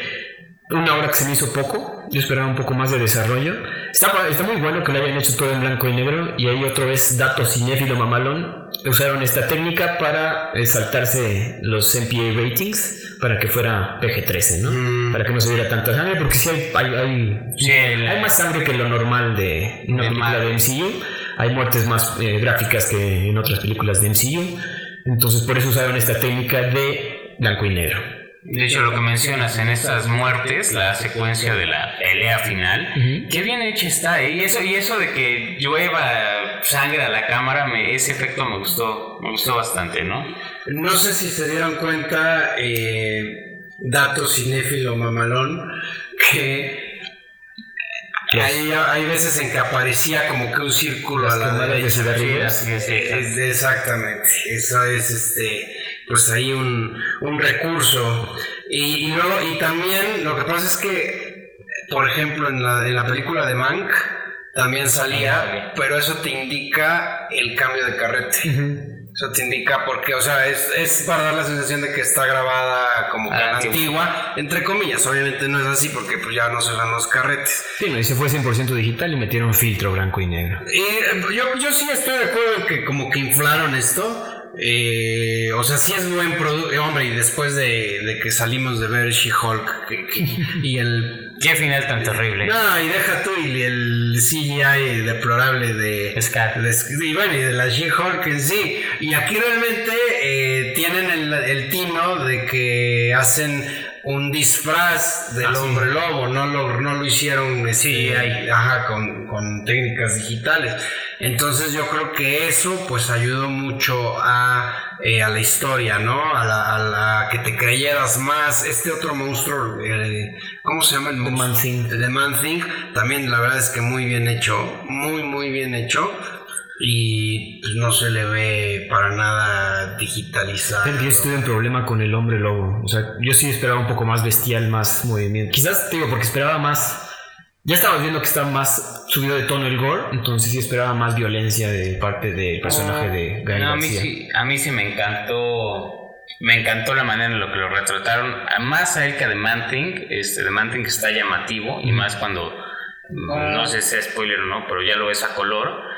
Speaker 3: una hora que se me hizo poco. Yo esperaba un poco más de desarrollo. Está, está muy bueno que lo hayan hecho todo en blanco y negro. Y ahí otra vez, dato cinéfilo mamalón. Usaron esta técnica para eh, saltarse los MPA ratings para que fuera PG-13, ¿no?
Speaker 1: Mm.
Speaker 3: Para que no se viera tanta sangre, porque sí hay, hay, hay,
Speaker 2: Sí, el-
Speaker 3: hay más sangre que lo normal de una
Speaker 2: De
Speaker 3: película de MCU. Hay muertes más eh, gráficas que en otras películas de MCU. Entonces, por eso usaron esta técnica de blanco y negro.
Speaker 2: De hecho, lo que mencionas en estas muertes, la secuencia de la pelea final, qué bien hecha está, ¿eh? Y eso, y eso de que llueva sangre a la cámara, me- ese efecto me gustó, me gustó bastante, ¿no?
Speaker 1: No sé si se dieron cuenta, eh, dato cinéfilo mamalón, que hay, hay veces en que aparecía como que un círculo a la
Speaker 3: de
Speaker 1: derecha.
Speaker 3: cigarrillos.
Speaker 1: Sí, exactamente. Eso es este pues ahí un, un recurso. Y, y luego, y también lo que pasa es que, por ejemplo, en la, en la película de Mank también salía, pero eso te indica el cambio de carrete. Eso te indica porque, o sea, es, es para dar la sensación de que está grabada como que
Speaker 2: Ah, antigua,
Speaker 1: entre comillas. Obviamente no es así porque pues ya no se usan los carretes.
Speaker 3: Sí, no, y se fue 100% digital y metieron filtro blanco y negro.
Speaker 1: Y eh, yo, yo sí estoy de acuerdo en que como que inflaron esto. Eh, o sea, sí es buen producto. Hombre, y después de, de que salimos de ver She-Hulk y el...
Speaker 2: Qué final tan terrible.
Speaker 1: No, y deja tú y el CGI deplorable de...
Speaker 2: Scar.
Speaker 1: de- y bueno, y de la She-Hulk en sí. Y aquí realmente eh, tienen el, el tino de que hacen un disfraz del hombre lobo, no lo, no lo hicieron sí, ajá, con, con técnicas digitales. Entonces yo creo que eso pues ayudó mucho a, eh, a la historia, ¿no? A la, a la que te creyeras más. Este otro monstruo, eh, ¿cómo se llama el monstruo?
Speaker 3: Man Thing.
Speaker 1: The Man Thing, también la verdad es que muy bien hecho, muy muy bien hecho y pues, no se le ve para nada digitalizado.
Speaker 3: Yo sí tuve un problema con el hombre lobo. O sea, yo sí esperaba un poco más bestial, más movimiento. Quizás, te digo, porque esperaba más. Ya estábamos viendo que estaba más subido de tono el gore, entonces sí esperaba más violencia de parte del personaje de Gael
Speaker 2: No, a mí
Speaker 3: García.
Speaker 2: sí, a mí sí me encantó. Me encantó la manera en la que lo retrataron. Más a él que a The Man Thing. Este, The Man Thing está llamativo. Y más cuando. No sé si es spoiler o no, pero ya lo ves a color.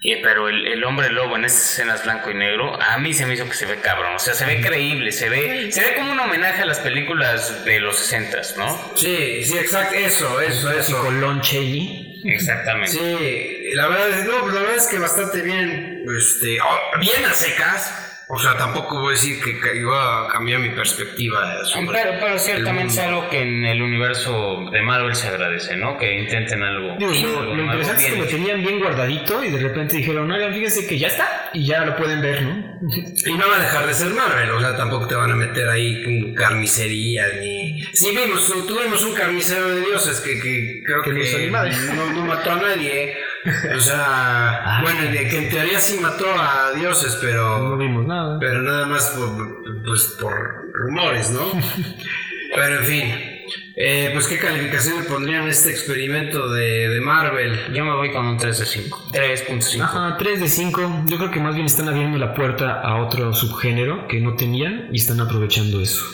Speaker 2: Eh, pero el, el hombre lobo en estas escenas blanco y negro, a mí se me hizo que se ve cabrón. O sea, se ve creíble, se ve, se ve como un homenaje a las películas de los 60 ¿no?
Speaker 1: Sí, sí, exacto, eso, eso, eso.
Speaker 3: Con Lon Chaney.
Speaker 2: Exactamente.
Speaker 1: Sí, la verdad, es- no, la verdad es que bastante bien, este, oh, bien a secas. O sea, tampoco voy a decir que, que iba a cambiar mi perspectiva sobre
Speaker 2: Pero, pero ciertamente es algo que en el universo de Marvel se agradece, ¿no? Que intenten algo.
Speaker 3: Digo, lo,
Speaker 2: algo
Speaker 3: lo
Speaker 2: nuevo,
Speaker 3: interesante es que lo tenían bien guardadito y de repente dijeron, oigan, fíjense que ya está y ya lo pueden ver, ¿no?
Speaker 1: Y no va a dejar de ser Marvel, o sea, tampoco te van a meter ahí con carnicería ni... Sí, vimos, tuvimos un carnicero de dioses que, que creo
Speaker 3: Que no
Speaker 1: mató a nadie. O sea, bueno, de que en teoría sí mató a dioses,
Speaker 3: No
Speaker 1: pero,
Speaker 3: vimos nada.
Speaker 1: pero nada más por, pues, por rumores, ¿no? Pero en fin, Eh, pues qué calificación le pondrían a este experimento de, de Marvel.
Speaker 2: Yo me voy con un 3 de 5. 3.5.
Speaker 3: Ajá, 3 de 5. Yo creo que más bien están abriendo la puerta a otro subgénero que no tenían y están aprovechando eso.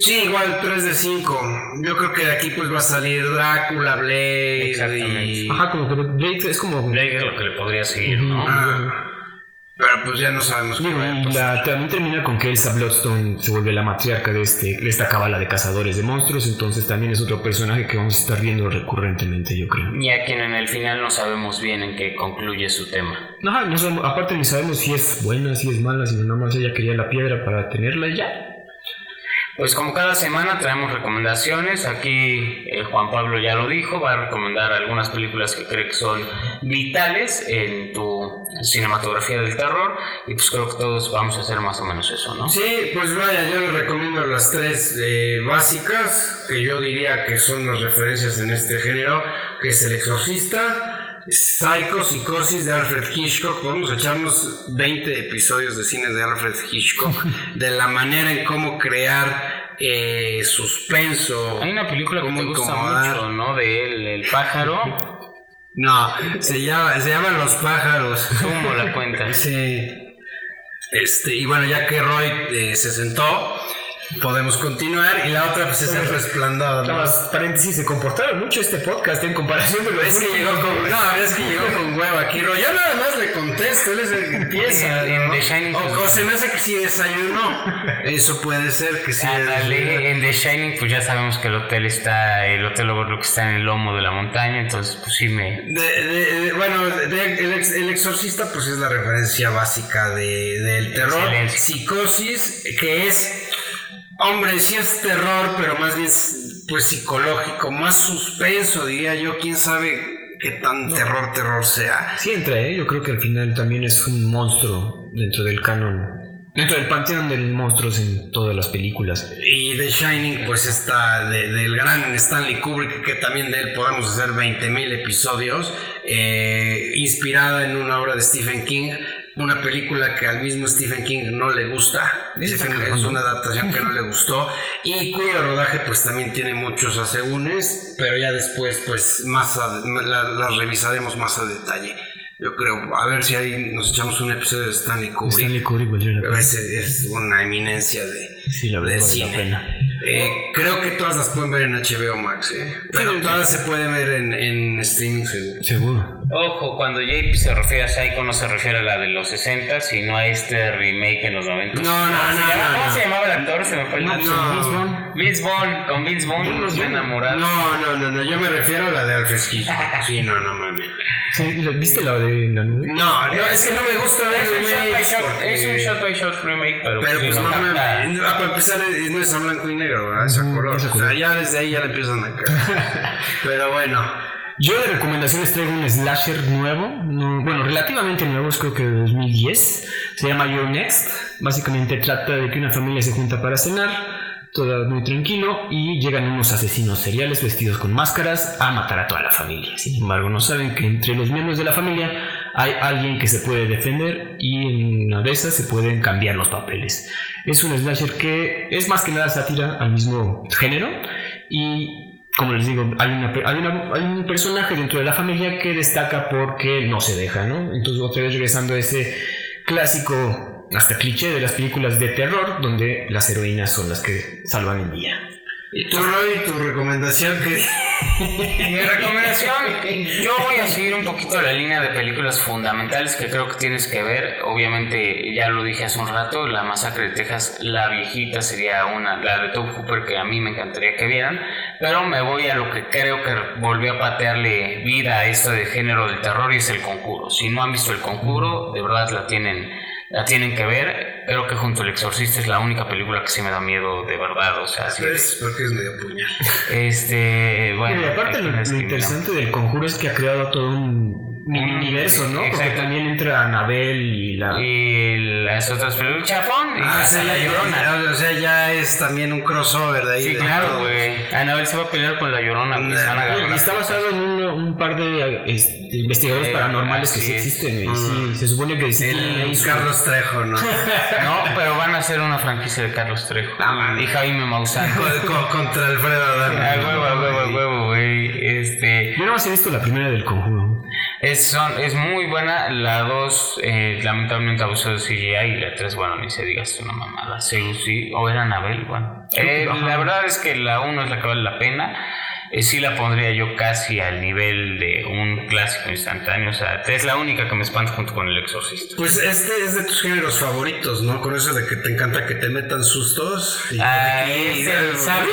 Speaker 1: Sí, igual 3 de 5. Yo creo que de aquí pues va a salir Drácula, Blade
Speaker 2: Exactamente.
Speaker 1: y...
Speaker 3: Ajá, como que Blade es como.
Speaker 2: Blade es lo que le podría seguir, ¿no?
Speaker 1: Ah, pero pues ya no sabemos qué va a pasar.
Speaker 3: también termina con que Elsa Bloodstone se vuelve la matriarca de, este, de esta cábala de cazadores de monstruos, entonces también es otro personaje que vamos a estar viendo recurrentemente, yo creo.
Speaker 2: Y a quien en el final no sabemos bien en qué concluye su tema.
Speaker 3: Ajá, no sabemos- aparte ni sabemos si es buena, si es mala, si nada más ella quería la piedra para tenerla y ya.
Speaker 2: Pues como cada semana traemos recomendaciones, aquí eh, Juan Pablo ya lo dijo, va a recomendar algunas películas que cree que son vitales en tu cinematografía del terror y pues creo que todos vamos a hacer más o menos eso, ¿no?
Speaker 1: Sí, pues vaya, yo les recomiendo las tres eh, básicas, que yo diría que son las referencias en este género, que es El Exorcista, Psycho, Psicosis de Alfred Hitchcock. Podemos echarnos 20 episodios de cine de Alfred Hitchcock, de la manera en cómo crear eh, suspenso.
Speaker 2: Hay una película que te gusta mucho, ¿no? De él, El pájaro,
Speaker 1: No, se llama, se llaman Los Pájaros.
Speaker 2: ¿cómo la cuentas?
Speaker 1: Sí. Este, y bueno, ya que Roy eh, se sentó, podemos continuar. Y la otra, pues es el resplandor. ¿no?
Speaker 3: paréntesis, se comportaron mucho este podcast en comparación con
Speaker 1: Es que llegó con, no, es que llegó con huevo aquí. Yo nada más le contesto, él es el que empieza.
Speaker 2: En- en
Speaker 1: ¿no?
Speaker 2: The Shining,
Speaker 1: o,
Speaker 2: pues-
Speaker 1: o se me hace que sí desayunó. Eso puede ser que sí desayunó.
Speaker 2: Ándale, en The Shining pues ya sabemos que el hotel está, el hotel Overlook está en el lomo de la montaña, entonces pues sí me...
Speaker 1: De- de- de- bueno, de- el, ex- el exorcista pues es la referencia básica de, del terror.
Speaker 2: Excelente.
Speaker 1: Psicosis, que es, hombre, sí es terror, pero más bien pues psicológico, más suspenso, diría yo, quién sabe qué tan terror, terror sea.
Speaker 3: Sí entra, ¿eh? Yo creo que al final también es un monstruo dentro del canon, dentro del panteón de monstruos en todas las películas.
Speaker 1: Y The Shining, pues está de- del gran Stanley Kubrick, que también de él podemos hacer 20.000 episodios, eh, inspirada en una obra de Stephen King, una película que al mismo Stephen King no le gusta, es una adaptación que no le gustó, y cuyo rodaje pues también tiene muchos asegúnes, pero ya después pues más a- la- las revisaremos más a detalle. Yo creo, a ver si ahí nos echamos un episodio de Stanley Kubrick.
Speaker 3: Stanley Kubrick la
Speaker 1: Pero
Speaker 3: pena.
Speaker 1: ese es una eminencia de,
Speaker 3: Sí, la verdad vale
Speaker 1: cine.
Speaker 3: la pena.
Speaker 1: Eh, creo que todas las pueden ver en HBO Max, ¿eh? Pero
Speaker 3: Sí,
Speaker 1: todas se pueden ver en, en streaming seguro.
Speaker 3: Seguro.
Speaker 2: Ojo, cuando JP se refiere a Psycho no se refiere a la de los 60, sino a este remake en los 90.
Speaker 1: No, no,
Speaker 2: ¿Cómo se
Speaker 1: no,
Speaker 2: llama?
Speaker 1: no,
Speaker 2: ¿Cómo
Speaker 1: no.
Speaker 2: se llamaba el actor? Se me fue el nombre.
Speaker 1: No.
Speaker 3: Vince Vaughn.
Speaker 2: Vince Vaughn, con Vince Vaughn, estoy enamorado.
Speaker 1: No, no, no, no, yo me refiero a la de Alfred. Sí, no, no mames.
Speaker 3: ¿Viste la de la nube?
Speaker 1: No, no, es que no me gusta ver
Speaker 2: Es un, shot by
Speaker 1: remakes
Speaker 2: shot,
Speaker 1: porque-
Speaker 2: es un shot by shot remake, pero,
Speaker 1: Pero pues
Speaker 2: no
Speaker 1: no Ah, para empezar, no es a blanco y negro, ¿verdad? Es a color.
Speaker 3: es a
Speaker 1: O
Speaker 3: color.
Speaker 1: sea, ya desde ahí ya le empiezan a caer. Pero bueno.
Speaker 3: Yo de recomendaciones traigo un slasher nuevo, no- bueno, relativamente nuevo, es creo que de 2010. Se llama Your Next. Básicamente trata de que una familia se junta para cenar, todo muy tranquilo, y llegan unos asesinos seriales vestidos con máscaras a matar a toda la familia. Sin embargo, no saben que entre los miembros de la familia hay alguien que se puede defender y en una de esas se pueden cambiar los papeles. Es un slasher que es más que nada sátira al mismo género y como les digo, hay, una, hay, una- hay un personaje dentro de la familia que destaca porque no se deja, ¿no? Entonces otra vez regresando a ese clásico, hasta cliché de las películas de terror, donde las heroínas son las que salvan el día.
Speaker 1: ¿Y tú, Roy, tu recomendación que...
Speaker 2: Mi recomendación, yo voy a seguir un poquito la línea de películas fundamentales que creo que tienes que ver. Obviamente, ya lo dije hace un rato, La Masacre de Texas, la viejita sería una, la de Tom Hooper que a mí me encantaría que vieran. Pero me voy a lo que creo que volvió a patearle vida a esto de género del terror y es El Conjuro. Si no han visto El Conjuro, de verdad la tienen, la tienen que ver. Creo que junto al Exorcista es la única película que sí me da miedo de verdad. O sea, sí,
Speaker 1: Es porque es medio puñal.
Speaker 2: este, bueno.
Speaker 3: y aparte lo, lo interesante del conjuro es que ha creado todo un universo, ¿no? Porque también entra Anabel y la.
Speaker 2: Y las otras películas. Chafón y
Speaker 1: Ah,
Speaker 2: hasta
Speaker 1: sí,
Speaker 2: la
Speaker 1: ya-
Speaker 2: llorona.
Speaker 1: O sea, ya es también un crossover de ahí.
Speaker 2: Sí,
Speaker 1: de
Speaker 2: claro, güey. Anabel se va a pelear con la llorona, agarrar.
Speaker 3: Y está basado en un, un par de este, investigadores
Speaker 2: Eh,
Speaker 3: paranormales que sí
Speaker 2: es.
Speaker 3: existen. güey. Sí, se supone que ahí
Speaker 1: El Carlos Trejo, ¿no?
Speaker 2: No, pero van a hacer una franquicia de Carlos Trejo. y Jaime Maussan.
Speaker 1: Co- co- Contra Alfredo Adame.
Speaker 2: A huevo, a huevo, a huevo, güey. Este.
Speaker 3: Yo no más he visto la primera del conjuro.
Speaker 2: Es, son, es muy buena. La 2, eh, lamentablemente abusó de CGI. Y la 3, bueno, ni se diga, es una mamada. Zeus, sí. O era Anabel, bueno. Eh, la verdad es que la 1 es la que vale la pena. Eh, sí la pondría yo casi al nivel de un clásico instantáneo. O sea, es la única que me espanta junto con El Exorcista.
Speaker 1: Pues este es de tus géneros favoritos, ¿no? Con eso de que te encanta que te metan sustos. Y
Speaker 2: Ah,
Speaker 1: y-
Speaker 2: es el sabe.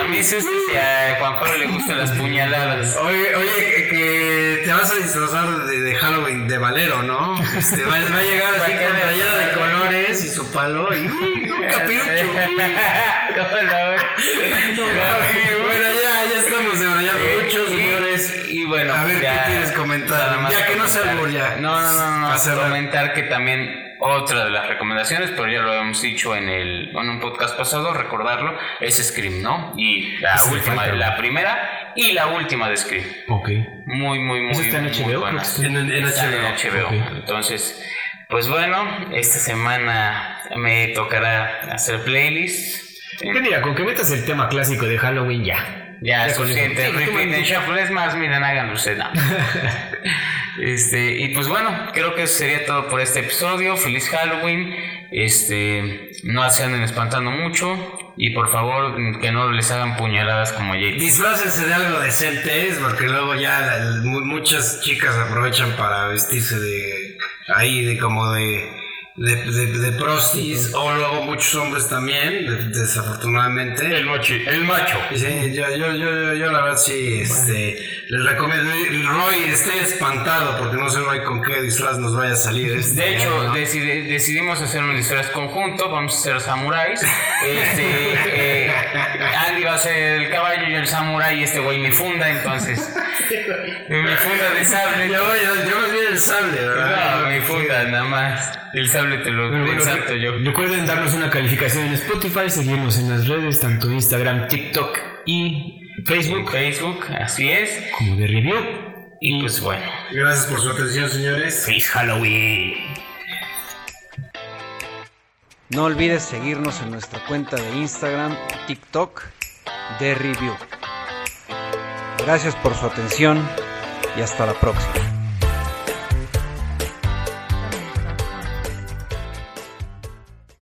Speaker 2: A mí sí, sí, a Juan Pablo le gustan las puñaladas.
Speaker 1: Oye, oye, que, te vas a disfrazar de, de Halloween de Valero, ¿no? Este, va, va a llegar así con rayada de colores y su palo y un capirucho.
Speaker 2: ¿Cómo la
Speaker 1: bueno, A ver,
Speaker 2: ya-
Speaker 1: ¿qué quieres comentar?
Speaker 2: más
Speaker 1: Ya que no albur, ya.
Speaker 2: No, no, no, no.
Speaker 1: Cerrar.
Speaker 2: Comentar que también otra de las recomendaciones, pero ya lo habíamos dicho en el en un podcast pasado, recordarlo, es Scream, ¿no? Y la última, la primera y la última de Scream.
Speaker 3: Ok.
Speaker 2: Muy, muy, muy,
Speaker 3: ¿Esa está en HBO? Creo
Speaker 2: buena.
Speaker 3: que está
Speaker 1: En, en
Speaker 2: Está en
Speaker 1: HBO.
Speaker 2: Entonces, pues bueno, esta semana me tocará hacer playlist.
Speaker 3: ¿Qué mira? Con que metas el tema clásico de Halloween ya.
Speaker 2: Ya,
Speaker 3: Ya
Speaker 2: suficiente.
Speaker 3: eso.
Speaker 2: Repeat and shuffle. Es más, miren, háganlo usted. no. este, y pues bueno, creo que eso sería todo por este episodio. Feliz Halloween. Este, no se anden espantando mucho. Y por favor, que no les hagan puñaladas como Jake.
Speaker 1: Disfrácense de algo decentes, porque luego ya la- mu- muchas chicas aprovechan para vestirse de ahí, de como de, de, de, de prostis, o luego muchos hombres también, de- desafortunadamente.
Speaker 2: El, mochi, el macho.
Speaker 1: Sí, yo, yo, yo, yo la verdad sí, este, les recomiendo, Roy, estoy espantado porque no sé Roy con qué disfraz nos vaya a salir. Este
Speaker 2: De hecho, decidi- decidimos hacer un disfraz conjunto, vamos a ser samuráis. Este, eh, Andy va a ser el caballo y el samurái y este güey me funda, entonces. Me funda de sable.
Speaker 1: yo, yo, yo más bien el sable, ¿verdad?
Speaker 2: No, me funda nada más. El sable te lo
Speaker 3: Bueno, bueno,
Speaker 2: exacto yo.
Speaker 3: Recuerden darnos una calificación en Spotify, seguirnos en las redes, tanto Instagram, TikTok y
Speaker 2: En
Speaker 3: Facebook,
Speaker 2: Facebook, así es.
Speaker 3: como de review.
Speaker 2: Y pues bueno.
Speaker 1: Gracias por su atención, señores.
Speaker 3: ¡Feliz Halloween!
Speaker 4: No olvides seguirnos en nuestra cuenta de Instagram TikTok de Review. Gracias por su atención y hasta la próxima.